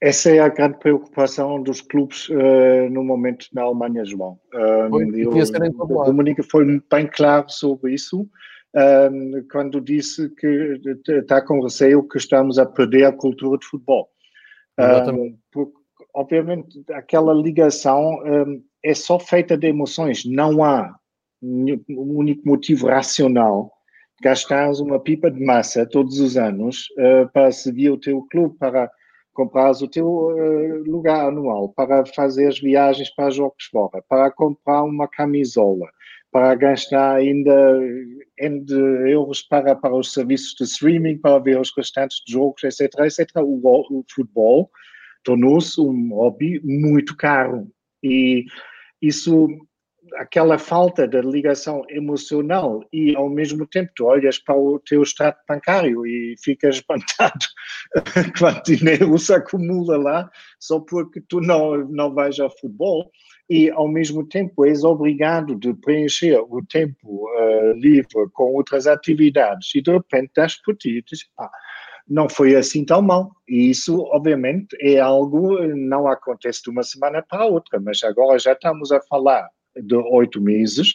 essa é a grande preocupação dos clubes uh, no momento na Alemanha, João. Uh, eu, o Dominique foi bem claro sobre isso um, quando disse que está com receio que estamos a perder a cultura de futebol. Um, porque, obviamente, aquela ligação um, é só feita de emoções, não há um único motivo racional. Gastares uma pipa de massa todos os anos uh, para seguir o teu clube, para comprar o teu uh, lugar anual, para fazer as viagens para jogos fora, para comprar uma camisola, para gastar ainda N euros para, para os serviços de streaming, para ver os restantes jogos, etc, etc. O, o futebol tornou-se um hobby muito caro e isso aquela falta de ligação emocional e ao mesmo tempo tu olhas para o teu extrato bancário e ficas espantado quanto dinheiro se acumula lá só porque tu não, não vais ao futebol e, ao mesmo tempo, és obrigado de preencher o tempo uh, livre com outras atividades e, de repente, das por ti e não foi assim tão mal. E isso, obviamente, é algo não acontece de uma semana para outra, mas agora já estamos a falar de oito meses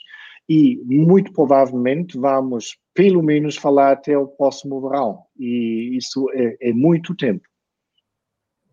e muito provavelmente vamos, pelo menos, falar até o próximo verão. E isso é, é muito tempo.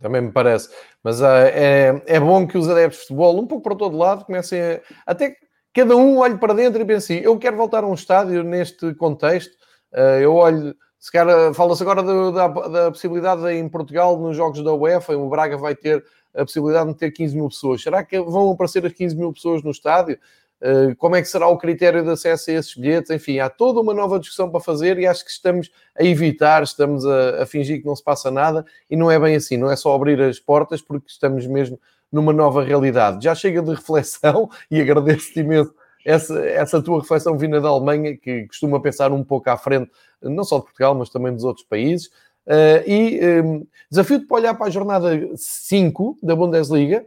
Também me parece. Mas uh, é, é bom que os adeptos de futebol, um pouco para todo lado, comecem a. Até cada um olhe para dentro e pense assim: eu quero voltar a um estádio neste contexto. Uh, eu olho. Se calhar, fala-se agora do, da, da possibilidade de, em Portugal, nos jogos da UEFA, o Braga vai ter a possibilidade de ter 15 mil pessoas. Será que vão aparecer as 15 mil pessoas no estádio? Eh, como é que será o critério de acesso a esses bilhetes? Enfim, há toda uma nova discussão para fazer e acho que estamos a evitar, estamos a, a fingir que não se passa nada e não é bem assim, não é só abrir as portas porque estamos mesmo numa nova realidade. Já chega de reflexão e agradeço-te imenso essa, essa tua reflexão vinda da Alemanha, que costuma pensar um pouco à frente, não só de Portugal, mas também dos outros países. Uh, e um, desafio-te para olhar para a jornada 5 da Bundesliga,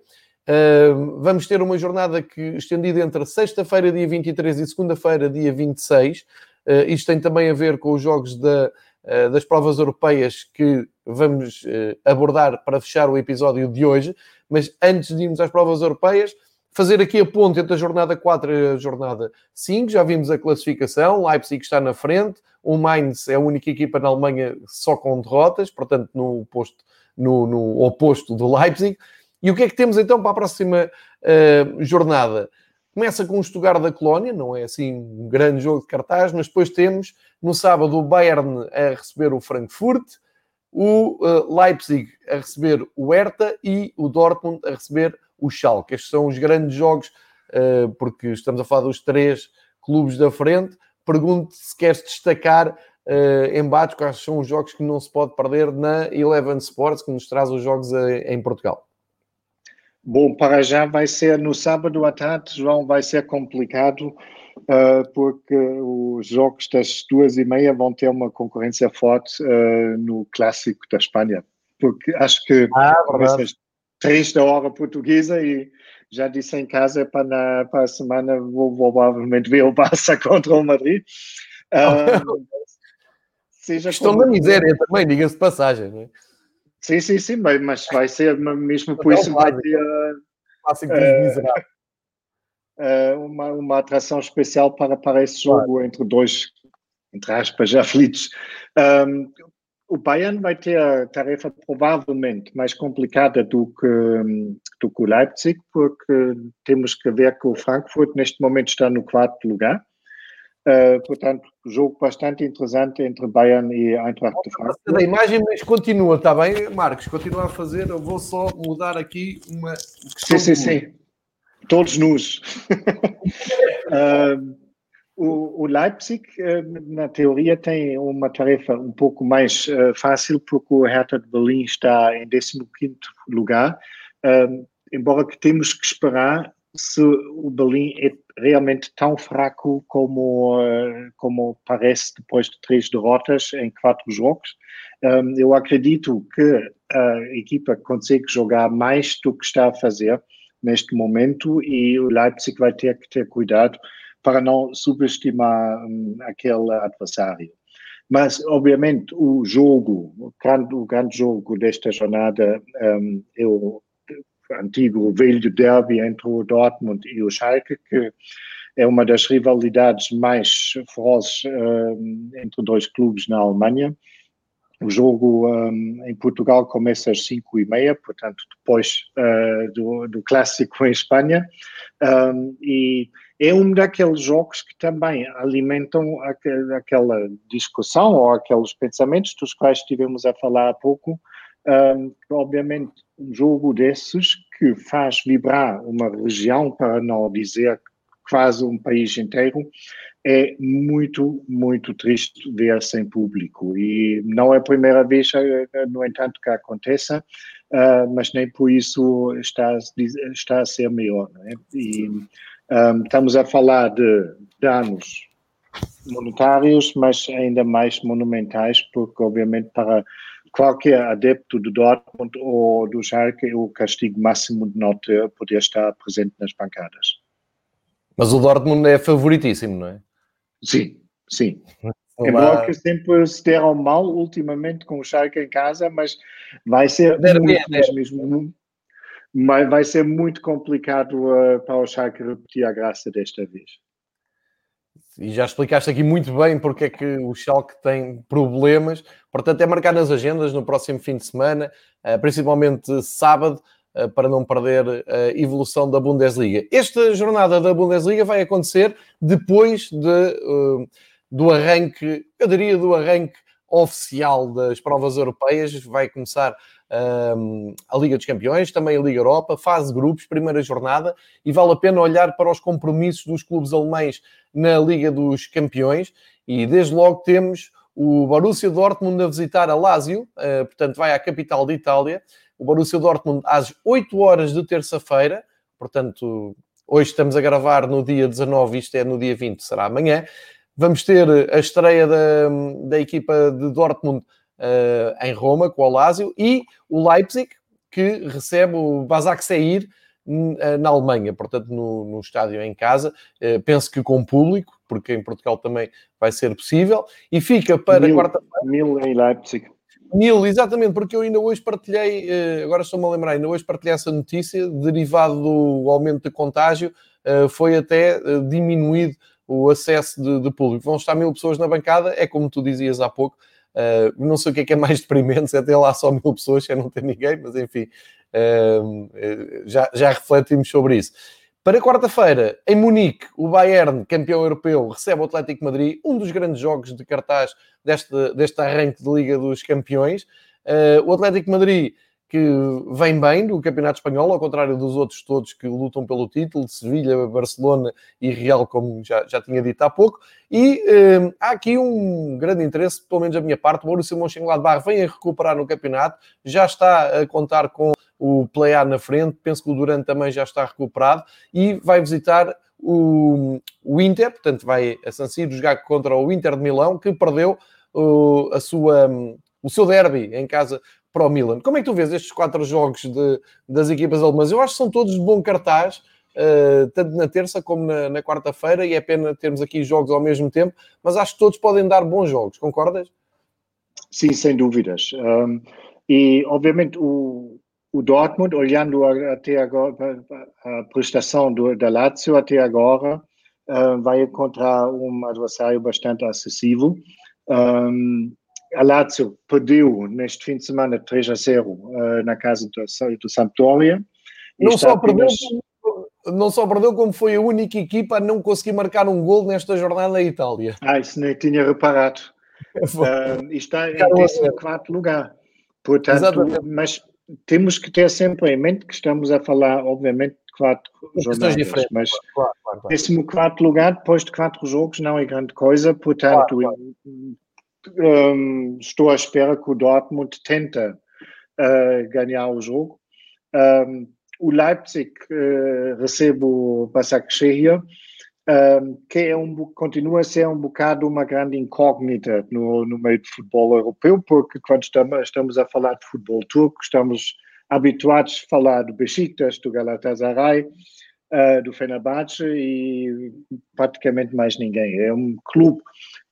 Uh, vamos ter uma jornada que, estendida entre sexta-feira, dia 23 e segunda-feira, dia 26. Uh, isto tem também a ver com os jogos da, uh, das provas europeias que vamos uh, abordar para fechar o episódio de hoje. Mas antes de irmos às provas europeias, fazer aqui a ponte entre a jornada 4 e a jornada 5. Já vimos a classificação, Leipzig está na frente, o Mainz é a única equipa na Alemanha só com derrotas, portanto, no, posto, no, no oposto do Leipzig. E o que é que temos então para a próxima uh, jornada? Começa com o Stuttgart da Colónia, não é assim um grande jogo de cartaz, mas depois temos no sábado o Bayern a receber o Frankfurt, o uh, Leipzig a receber o Hertha e o Dortmund a receber o Schalke. Estes são os grandes jogos, uh, porque estamos a falar dos três clubes da frente. Pergunto se queres destacar uh, embates, quais são os jogos que não se pode perder na Eleven Sports, que nos traz os jogos em Portugal. Bom, para já vai ser no sábado à tarde, João, vai ser complicado, uh, porque os jogos das duas e meia vão ter uma concorrência forte uh, no clássico da Espanha. Porque acho que ah, essas três da hora portuguesa e já disse em casa para, na, para a semana vou, provavelmente ver o Barça contra o Madrid. Uh, seja Estão na miséria também, diga-se de passagem, não é? Sim, sim, sim, mas vai ser mesmo por isso vai ter uh, uma, uma atração especial para, para esse jogo claro. entre dois, entre aspas, aflitos. Um, o Bayern vai ter a tarefa provavelmente mais complicada do que, do que o Leipzig, porque temos que ver que o Frankfurt neste momento está no quarto lugar Uh, portanto, jogo bastante interessante entre Bayern e Eintracht de Frankfurt. Da imagem, mas continua, está bem, Marcos? Continua a fazer. Eu vou só mudar aqui uma. Sim, sim, sim. Todos nus. uh, o, o, Leipzig, uh, na teoria, tem uma tarefa um pouco mais fácil, porque o Hertha de Berlim está em 15 lugar. embora que temos que esperar se o Berlim é realmente tão fraco como, eh, como parece depois de três derrotas em quatro jogos. eu acredito que a equipa consegue jogar mais do que está a fazer neste momento e o Leipzig vai ter que ter cuidado para não subestimar um, aquele adversário. Mas, obviamente, o jogo, o grande, o grande jogo desta jornada um, é o antigo velho derby entre o Dortmund e o Schalke, que é uma das rivalidades mais ferozes um, entre dois clubes na Alemanha. O jogo um, em Portugal começa às 5 e meia, portanto, depois uh, do, do, clássico em Espanha. Um, e é um daqueles jogos que também alimentam aquel, aquela discussão ou aqueles pensamentos dos quais estivemos a falar há pouco. Um, obviamente, um jogo desses que faz vibrar uma região, para não dizer quase um país inteiro, é muito, muito triste ver sem público. E não é a primeira vez, eh, no entanto, que aconteça, uh, mas nem por isso está, está a ser melhor. É? E um, estamos a falar de danos monetários, mas ainda mais monumentais, porque, obviamente, para qualquer adepto do Dortmund ou do Schalke, o castigo máximo de não ter, poder estar presente nas bancadas. Mas o Dortmund é favoritíssimo, não é? Sim, sim. Embora que sempre se deram mal ultimamente com o Schalke em casa, mas vai ser muito, mesmo, vai ser muito complicado uh, para o Schalke repetir a graça desta vez. E já explicaste aqui muito bem porque é que o Schalke tem problemas. Portanto, é marcar nas agendas no próximo fim de semana, uh, principalmente sábado, uh, para não perder a evolução da Bundesliga. Esta jornada da Bundesliga vai acontecer depois de, do arranque, eu diria do arranque oficial das provas europeias. Vai começar um, a Liga dos Campeões, também a Liga Europa, fase grupos, primeira jornada, e vale a pena olhar para os compromissos dos clubes alemães na Liga dos Campeões, e desde logo temos o Borussia Dortmund a visitar a Lazio, uh, portanto vai à capital de Itália, o Borussia Dortmund às 8 horas de terça-feira, portanto hoje estamos a gravar no dia 19, isto é no dia 20, será amanhã, vamos ter a estreia da, da equipa de Dortmund uh, em Roma, com o Lazio, e o Leipzig, que recebe o Basak Seir uh, na Alemanha, portanto, no, no estádio em casa. Uh, penso que com público, porque em Portugal também vai ser possível, e fica para quarta-feira. Mil em Leipzig. Mil, exatamente, porque eu ainda hoje partilhei, agora estou-me a lembrar, ainda hoje partilhei essa notícia, derivado do aumento de contágio, foi até diminuído o acesso de, de, público. Vão estar mil pessoas na bancada, é como tu dizias há pouco, Uh, não sei o que é que é mais deprimente, se é ter lá só mil pessoas, se é não ter ninguém, mas enfim, uh, já, já refletimos sobre isso. Para quarta-feira, em Munique, o Bayern, campeão europeu, recebe o Atlético Madrid, um dos grandes jogos de cartaz deste, deste arranque de Liga dos Campeões. Uh, o Atlético Madrid que vem bem do Campeonato Espanhol, ao contrário dos outros todos que lutam pelo título, Sevilha, Barcelona e Real, como já, já tinha dito há pouco. E eh, há aqui um grande interesse, pelo menos da minha parte, o Borussia Mönchengladbach vem a recuperar no campeonato, já está a contar com o Play na frente, penso que o Durante também já está recuperado e vai visitar o, o Inter, portanto vai a San Siro jogar contra o Inter de Milão, que perdeu a sua, o seu derby em casa para o Milan. Como é que tu vês estes quatro jogos de, das equipas alemãs? Eu acho que são todos de bom cartaz, uh, tanto na terça como na, na quarta-feira, e é pena termos aqui jogos ao mesmo tempo, mas acho que todos podem dar bons jogos, concordas? Sim, sem dúvidas. Um, e, obviamente, o, o Dortmund, olhando até agora a prestação do, da Lazio até agora, uh, vai encontrar um adversário bastante acessível. Um, a Lazio perdeu neste fim de semana 3 a 0 uh, na casa do, do Sampdoria. Não só, apenas... perdeu, não só perdeu, como foi a única equipa a não conseguir marcar um gol nesta jornada na Itália. Ah, isso nem tinha reparado. uh, está em 14 lugar. Portanto, Exatamente. mas temos que ter sempre em mente que estamos a falar, obviamente, de quatro jornadas, mas claro, claro, claro. quarto lugar depois de quatro jogos não é grande coisa, portanto, um, estou à espera que o Dortmund tenta uh, ganhar o jogo. Um, o Leipzig uh, recebe o Başakşehir, um, que é um, continua a ser um bocado uma grande incógnita no, no meio do futebol europeu, porque quando estamos, estamos a falar de futebol turco, estamos habituados a falar do Besiktas, do Galatasaray, uh, do Fenerbahçe e praticamente mais ninguém. É um clube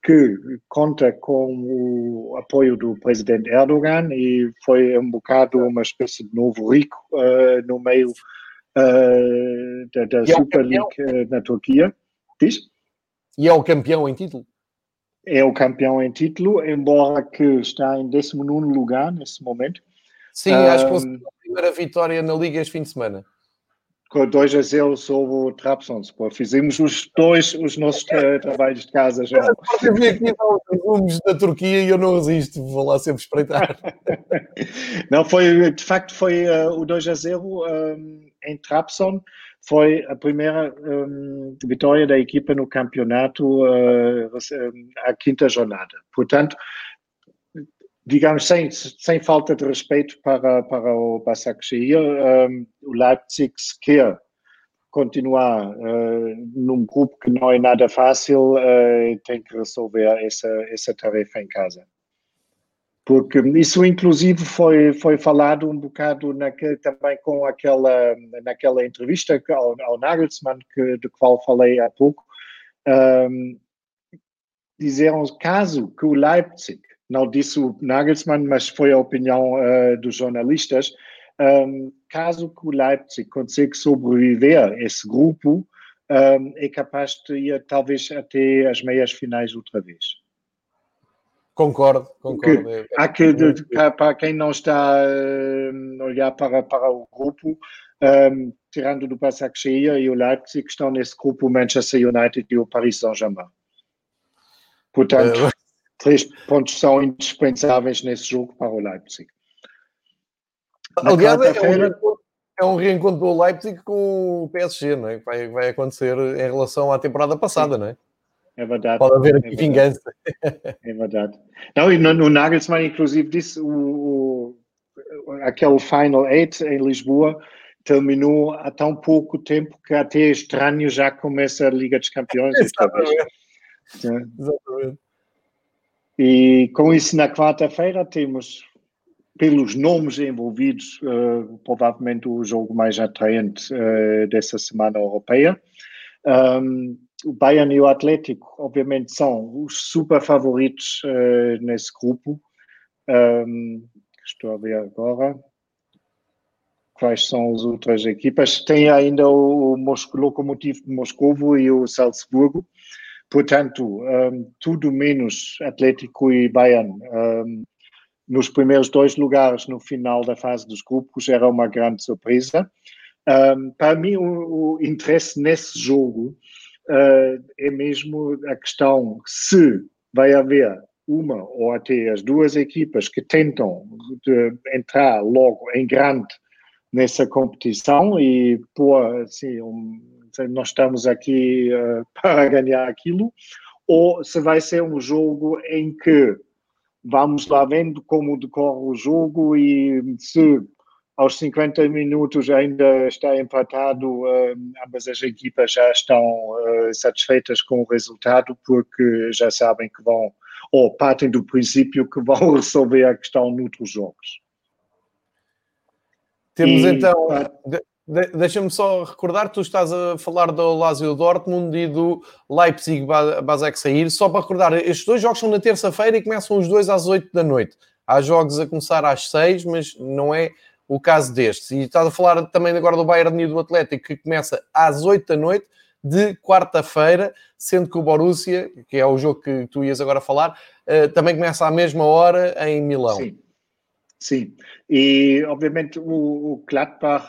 que conta com o apoio do presidente Erdogan e foi um bocado uma espécie de novo rico uh, no meio uh, da, da é Super League na Turquia. Diz? E é o campeão em título? É o campeão em título, embora que está em 19 lugar nesse momento. Sim, acho que foi a primeira vitória na Liga este fim de semana com 2 a 0 sobre o Trabzonspor. Fizemos os dois os nossos tra trabalhos de casa já. Eu vi aqui os rumos da Turquia e eu não resisto, vou lá sempre espreitar. não, foi, de facto, foi uh, o 2 a 0 um, em Trabzon. Foi a primeira um, vitória da equipa no campeonato, uh, a quinta jornada. Portanto, digamos, sem, sem falta de respeito para, para o Başakşehir, um, o Leipzig quer continuar uh, num grupo que não é nada fácil, uh, tem que resolver essa, essa tarefa em casa. Porque isso, inclusive, foi, foi falado um bocado naquele, também com aquela, naquela entrevista ao, ao Nagelsmann, que, do qual falei há pouco. Um, disseram caso que o Leipzig não disse o Nagelsmann, mas foi a opinião uh, dos jornalistas, um, caso que o Leipzig consiga sobreviver esse grupo, um, é capaz de ir talvez até as meias finais outra vez. Concordo, concordo. Que, há que, de, de, para quem não está a olhar para, para o grupo, um, tirando do Başakşehir e o Leipzig, estão nesse grupo o Manchester United e o Paris Saint-Germain. Portanto, uh, três pontos são indispensáveis nesse jogo para o Leipzig. Na Aliás, é um, é um reencontro do Leipzig com o PSG, não é? Vai, vai acontecer em relação à temporada passada, Sim. não é? É verdade. Pode haver aqui é vingança. É verdade. Não, e no, Nagelsmann, inclusive, disse o, o, aquele Final Eight em Lisboa terminou há tão pouco tempo que até é estranho já começa a Liga dos Campeões. Exatamente. Exatamente. E com isso, na quarta-feira, temos, pelos nomes envolvidos, uh, provavelmente o jogo mais atraente uh, dessa semana europeia. Um, o Bayern e o Atlético, obviamente, são os super favoritos uh, nesse grupo. Um, estou a ver agora quais são as outras equipas. Tem ainda o, o Lokomotiv de Moscovo e o Salzburgo. Portanto, um, tudo menos Atlético e Bayern um, nos primeiros dois lugares no final da fase dos grupos era uma grande surpresa. Um, para mim, o, o, interesse nesse jogo uh, é mesmo a questão se vai haver uma ou até as duas equipas que tentam entrar logo em grande nessa competição e pôr assim, um, nós estamos aqui uh, para ganhar aquilo, ou se vai ser um jogo em que vamos lá vendo como decorre o jogo e se aos 50 minutos ainda está empatado, uh, ambas as equipas já estão uh, satisfeitas com o resultado porque já sabem que vão, ou partem do princípio que vão resolver a questão noutros jogos. Temos e, então. De, de, Deixa-me só recordar, tu estás a falar do Lazio Dortmund e do Leipzig Basek sair. Só para recordar, estes dois jogos são na terça-feira e começam os dois às 8 da noite. Há jogos a começar às 6, mas não é o caso destes. E estás a falar também agora do Bayern e do Atlético, que começa às 8 da noite de quarta-feira, sendo que o Borussia, que é o jogo que tu ias agora falar, eh, também começa à mesma hora em Milão. Sim. Sim, e obviamente o, o Gladbach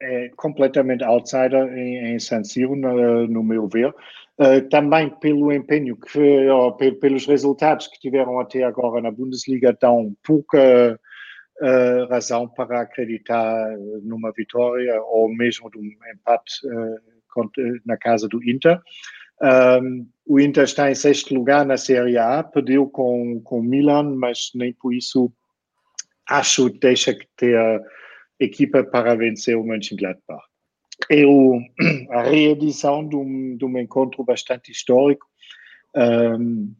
é completamente outsider em, em San Siro, no, no meu ver. Uh, também pelo empenho, que, ou, pelos resultados que tiveram até agora na Bundesliga, dão pouca uh, razão para acreditar numa vitória ou mesmo de um empate uh, na casa do Inter. Um, o Inter está em sexto lugar na Série A, perdeu com, com Milan, mas nem por isso acho que deixa que ter equipa para vencer o Mönchengladbach. É o, a reedição de um, de um encontro bastante histórico. Um,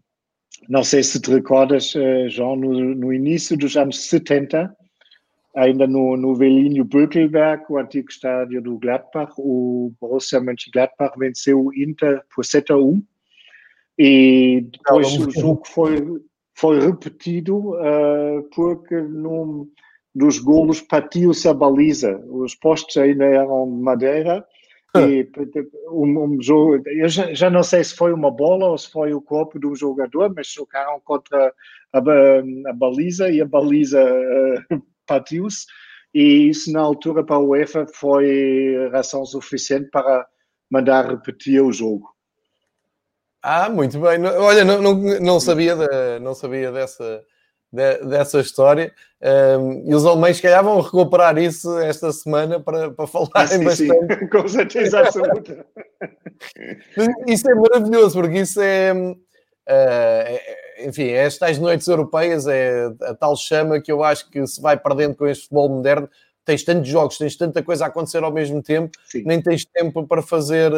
não sei se te recordas, João, no, no, início dos anos 70, ainda no, no velhinho Bökelberg, o antigo estádio do Gladbach, o Borussia Mönchengladbach venceu o Inter por 7 a 1. E depois não, não. o jogo foi, foi repetido uh, porque num dos golos partiu-se a baliza. Os postos ainda eram de madeira. Ah. E um, um, jogo, eu já, já, não sei se foi uma bola ou se foi o corpo de um jogador, mas chocaram contra a, a baliza e a baliza uh, partiu-se. E isso, na altura, para a UEFA foi razão suficiente para mandar repetir o jogo. Ah, muito bem. Olha, não, não, não, sabia, de, não sabia dessa, de, dessa história. Um, e os alemães, se calhar, vão recuperar isso esta semana para, para falarem ah, sim, bastante. Sim. Com certeza absoluta. isso é maravilhoso, porque isso é. Uh, enfim, é estas noites europeias é a tal chama que eu acho que se vai perdendo com este futebol moderno. Tens tantos jogos, tens tanta coisa a acontecer ao mesmo tempo, sim. nem tens tempo para fazer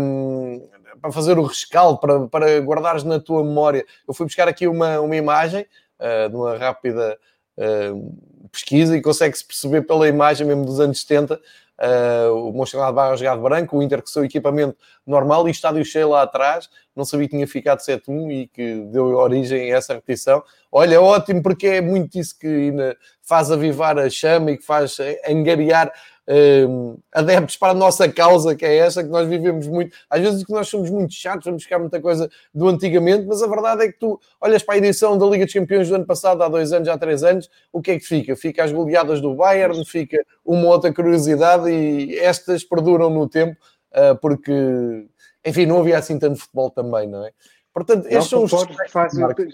um, para fazer o rescaldo, para, para guardares na tua memória. Eu fui buscar aqui uma, uma imagem uh, de uma rápida uh, pesquisa e consegue-se perceber pela imagem mesmo dos anos 70 Uh, o Mönchengladbach a jogar branco, o Inter com o seu equipamento normal e o estádio cheio lá atrás, não sabia que tinha ficado 7-1 e que deu origem a essa repetição. Olha, é ótimo porque é muito isso que faz avivar a chama e que faz angariar uh, adeptos para a nossa causa, que é essa que nós vivemos muito. Às vezes que nós somos muito chatos, vamos buscar muita coisa do antigamente, mas a verdade é que tu olhas para a edição da Liga dos Campeões do ano passado, há dois anos, há três anos, o que é que fica? Fica as goleadas do Bayern, fica uma outra curiosidade e estas perduram no tempo, uh, porque, enfim, não havia assim tanto futebol também, não é? Portanto, estes são os.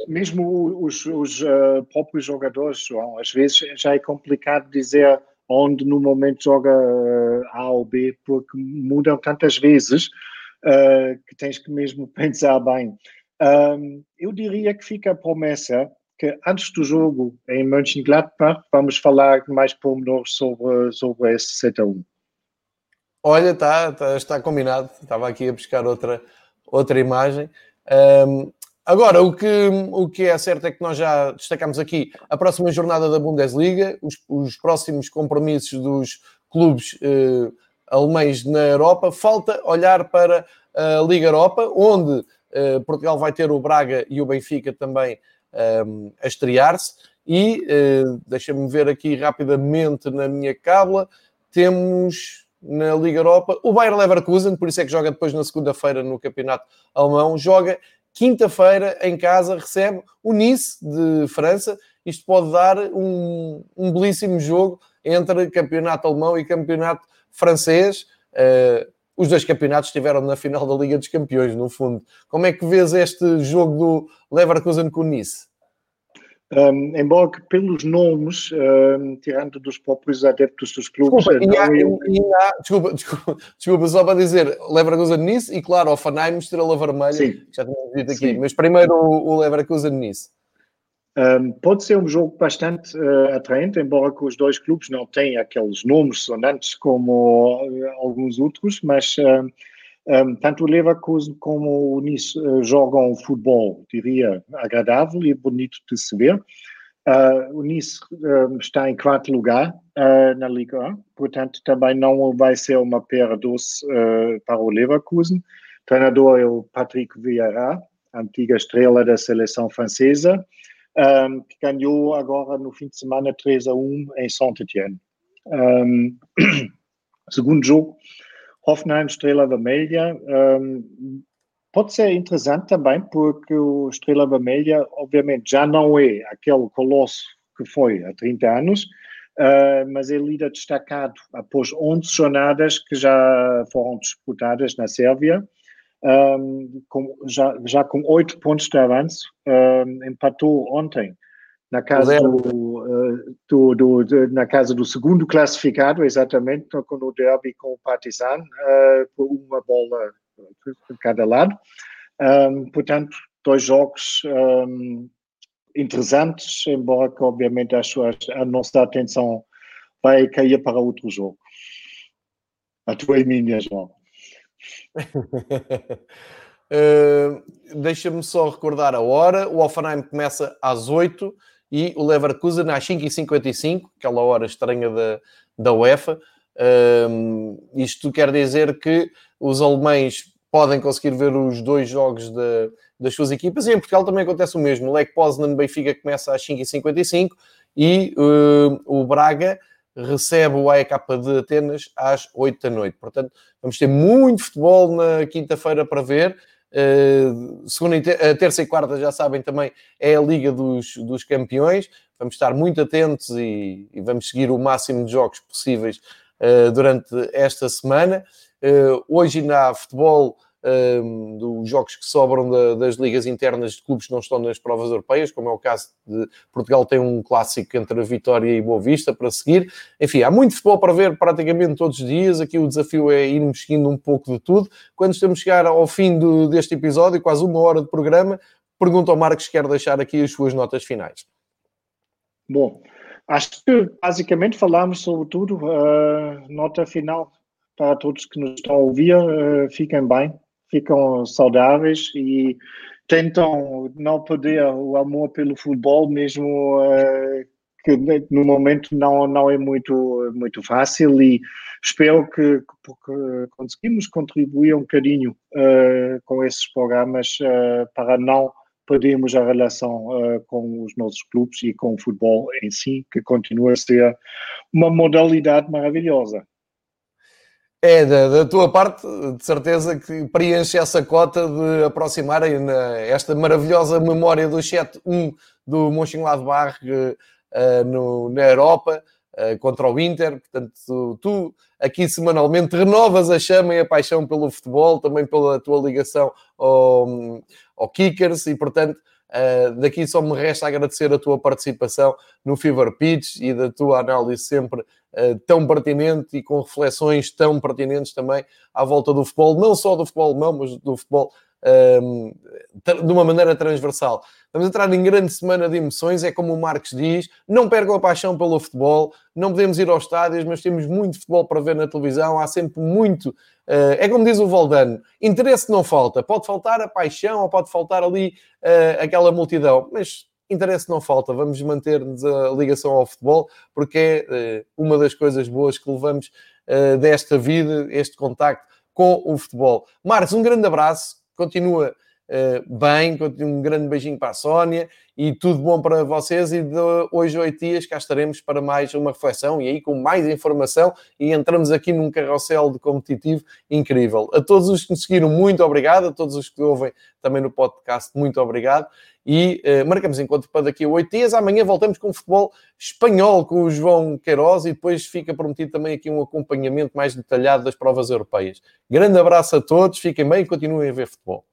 Mesmo os, os uh, próprios jogadores, João, às vezes já é complicado dizer onde no momento joga uh, A ou B, porque mudam tantas vezes uh, que tens que mesmo pensar bem. Um, eu diria que fica a promessa que antes do jogo em Mönchengladbach vamos falar mais pormenores sobre, sobre esse 7 a 1. Olha, tá, tá, está combinado. Estava aqui a buscar outra, outra imagem. Um, Agora, o que, o que é certo é que nós já destacamos aqui a próxima jornada da Bundesliga, os, os próximos compromissos dos clubes eh, alemães na Europa. Falta olhar para a Liga Europa, onde eh, Portugal vai ter o Braga e o Benfica também eh, a estrear-se. E eh, deixa-me ver aqui rapidamente na minha cábula, temos na Liga Europa o Bayer Leverkusen, por isso é que joga depois na segunda-feira no Campeonato Alemão, joga quinta-feira em casa recebe o Nice de França. Isto pode dar um, um belíssimo jogo entre campeonato alemão e campeonato francês. Uh, os dois campeonatos estiveram na final da Liga dos Campeões, no fundo. Como é que vês este jogo do Leverkusen com o Nice? Um, embora que pelos nomes, um, tirando dos próprios adeptos dos clubes... Desculpa, e há, eu... e há, desculpa, desculpa, desculpa, só para dizer, Leverkusen Nice e claro, Offenheim, Estrela Vermelha, Sim. já tínhamos dito aqui, Sim. mas primeiro o, o Leverkusen Nice. Um, pode ser um jogo bastante uh, atraente, embora que os dois clubes não tenham aqueles nomes sonantes como uh, alguns outros, mas uh, um, tanto o Leverkusen como o Nice jogam futebol, diria, agradável e bonito de se ver. o Nice está em quarto lugar na Liga 1, portanto também não vai ser uma pera doce para o Leverkusen. O treinador é o Patrick Vieira, antiga estrela da seleção francesa um, que ganhou agora no fim de semana 3 a 1 em Saint-Étienne. Um, segundo jogo, Hoffenheim Estrela Vermelha. Um, pode ser interessante também, porque o Estrela Vermelha, obviamente, já não é aquele colosso que foi há 30 anos, uh, mas é líder destacado após 11 jornadas que já foram disputadas na Sérvia um, com, já, já com oito pontos de avanço, um, empatou ontem na casa do, uh, do, do de, na casa do segundo classificado, exatamente, com o derby com o Partizan, uh, por uma bola de cada lado. Um, portanto, dois jogos um, interessantes, embora que obviamente a, sua, a nossa atenção vai cair para outro jogo. A tua e minha, João uh, Deixa-me só recordar a hora. O Offenheim começa às 8 e o Leverkusen às 5h55, aquela hora estranha da, da UEFA. Uh, isto quer dizer que os alemães podem conseguir ver os dois jogos de, das suas equipas e em Portugal também acontece o mesmo. O Lech Poznan Benfica começa às 5h55 e uh, o Braga recebe o AEK de Atenas às 8 da noite. Portanto, vamos ter muito futebol na quinta-feira para ver. Uh, segunda e terça e quarta, já sabem também, é a Liga dos, dos Campeões. Vamos estar muito atentos e, e vamos seguir o máximo de jogos possíveis uh, durante esta semana. Uh, hoje há futebol um, dos jogos que sobram da, das ligas internas de clubes que não estão nas provas europeias, como é o caso de Portugal, tem um clássico entre a Vitória e Boa Vista para seguir. Enfim, há muito futebol para ver praticamente todos os dias. Aqui o desafio é irmos seguindo um pouco de tudo. Quando estamos a chegar ao fim do, deste episódio, quase uma hora de programa, pergunto ao Marcos se quer deixar aqui as suas notas finais. Bom, acho que basicamente falámos sobre tudo. Uh, nota final para todos que nos estão a ouvir, uh, fiquem bem, ficam saudáveis e tentam não perder o amor pelo futebol, mesmo uh, que no momento não, não é muito, muito fácil e espero que, que conseguimos contribuir um bocadinho uh, com esses programas uh, para não perdermos a relação com os nossos clubes e com o futebol em si, que continua a ser uma modalidade maravilhosa. É, da, da, tua parte, de certeza que preenche essa cota de aproximarem esta maravilhosa memória do 7-1 do Mönchengladbach uh, no, na Europa uh, contra o Inter. Portanto, tu, tu, aqui semanalmente renovas a chama e a paixão pelo futebol, também pela tua ligação ao, ao Kickers e, portanto, uh, daqui só me resta agradecer a tua participação no Fever Pitch e da tua análise sempre eh, tão pertinente e com reflexões tão pertinentes também à volta do futebol, não só do futebol alemão, mas do futebol de uma maneira transversal. Vamos entrar em grande semana de emoções, é como o Marcos diz, não percam a paixão pelo futebol, não podemos ir aos estádios, mas temos muito futebol para ver na televisão, há sempre muito, uh, é como diz o Valdano, interesse não falta, pode faltar a paixão ou pode faltar ali uh, aquela multidão, mas interesse não falta, vamos manter-nos a ligação ao futebol, porque é eh, uma das coisas boas que levamos desta vida, este contacto com o futebol. Marcos, um grande abraço, continua uh, bem. Um grande beijinho para a Sónia e tudo bom para vocês. E de hoje, oito dias, cá estaremos para mais uma reflexão e aí com mais informação. E entramos aqui num carrossel de competitivo incrível. A todos os que nos seguiram, muito obrigado. A todos os que ouvem também no podcast, muito obrigado. E uh, marcamos encontro para daqui a oito dias. Amanhã voltamos com o futebol espanhol com o João Queiroz e depois fica prometido também aqui um acompanhamento mais detalhado das provas europeias. Grande abraço a todos, fiquem bem e continuem a ver futebol.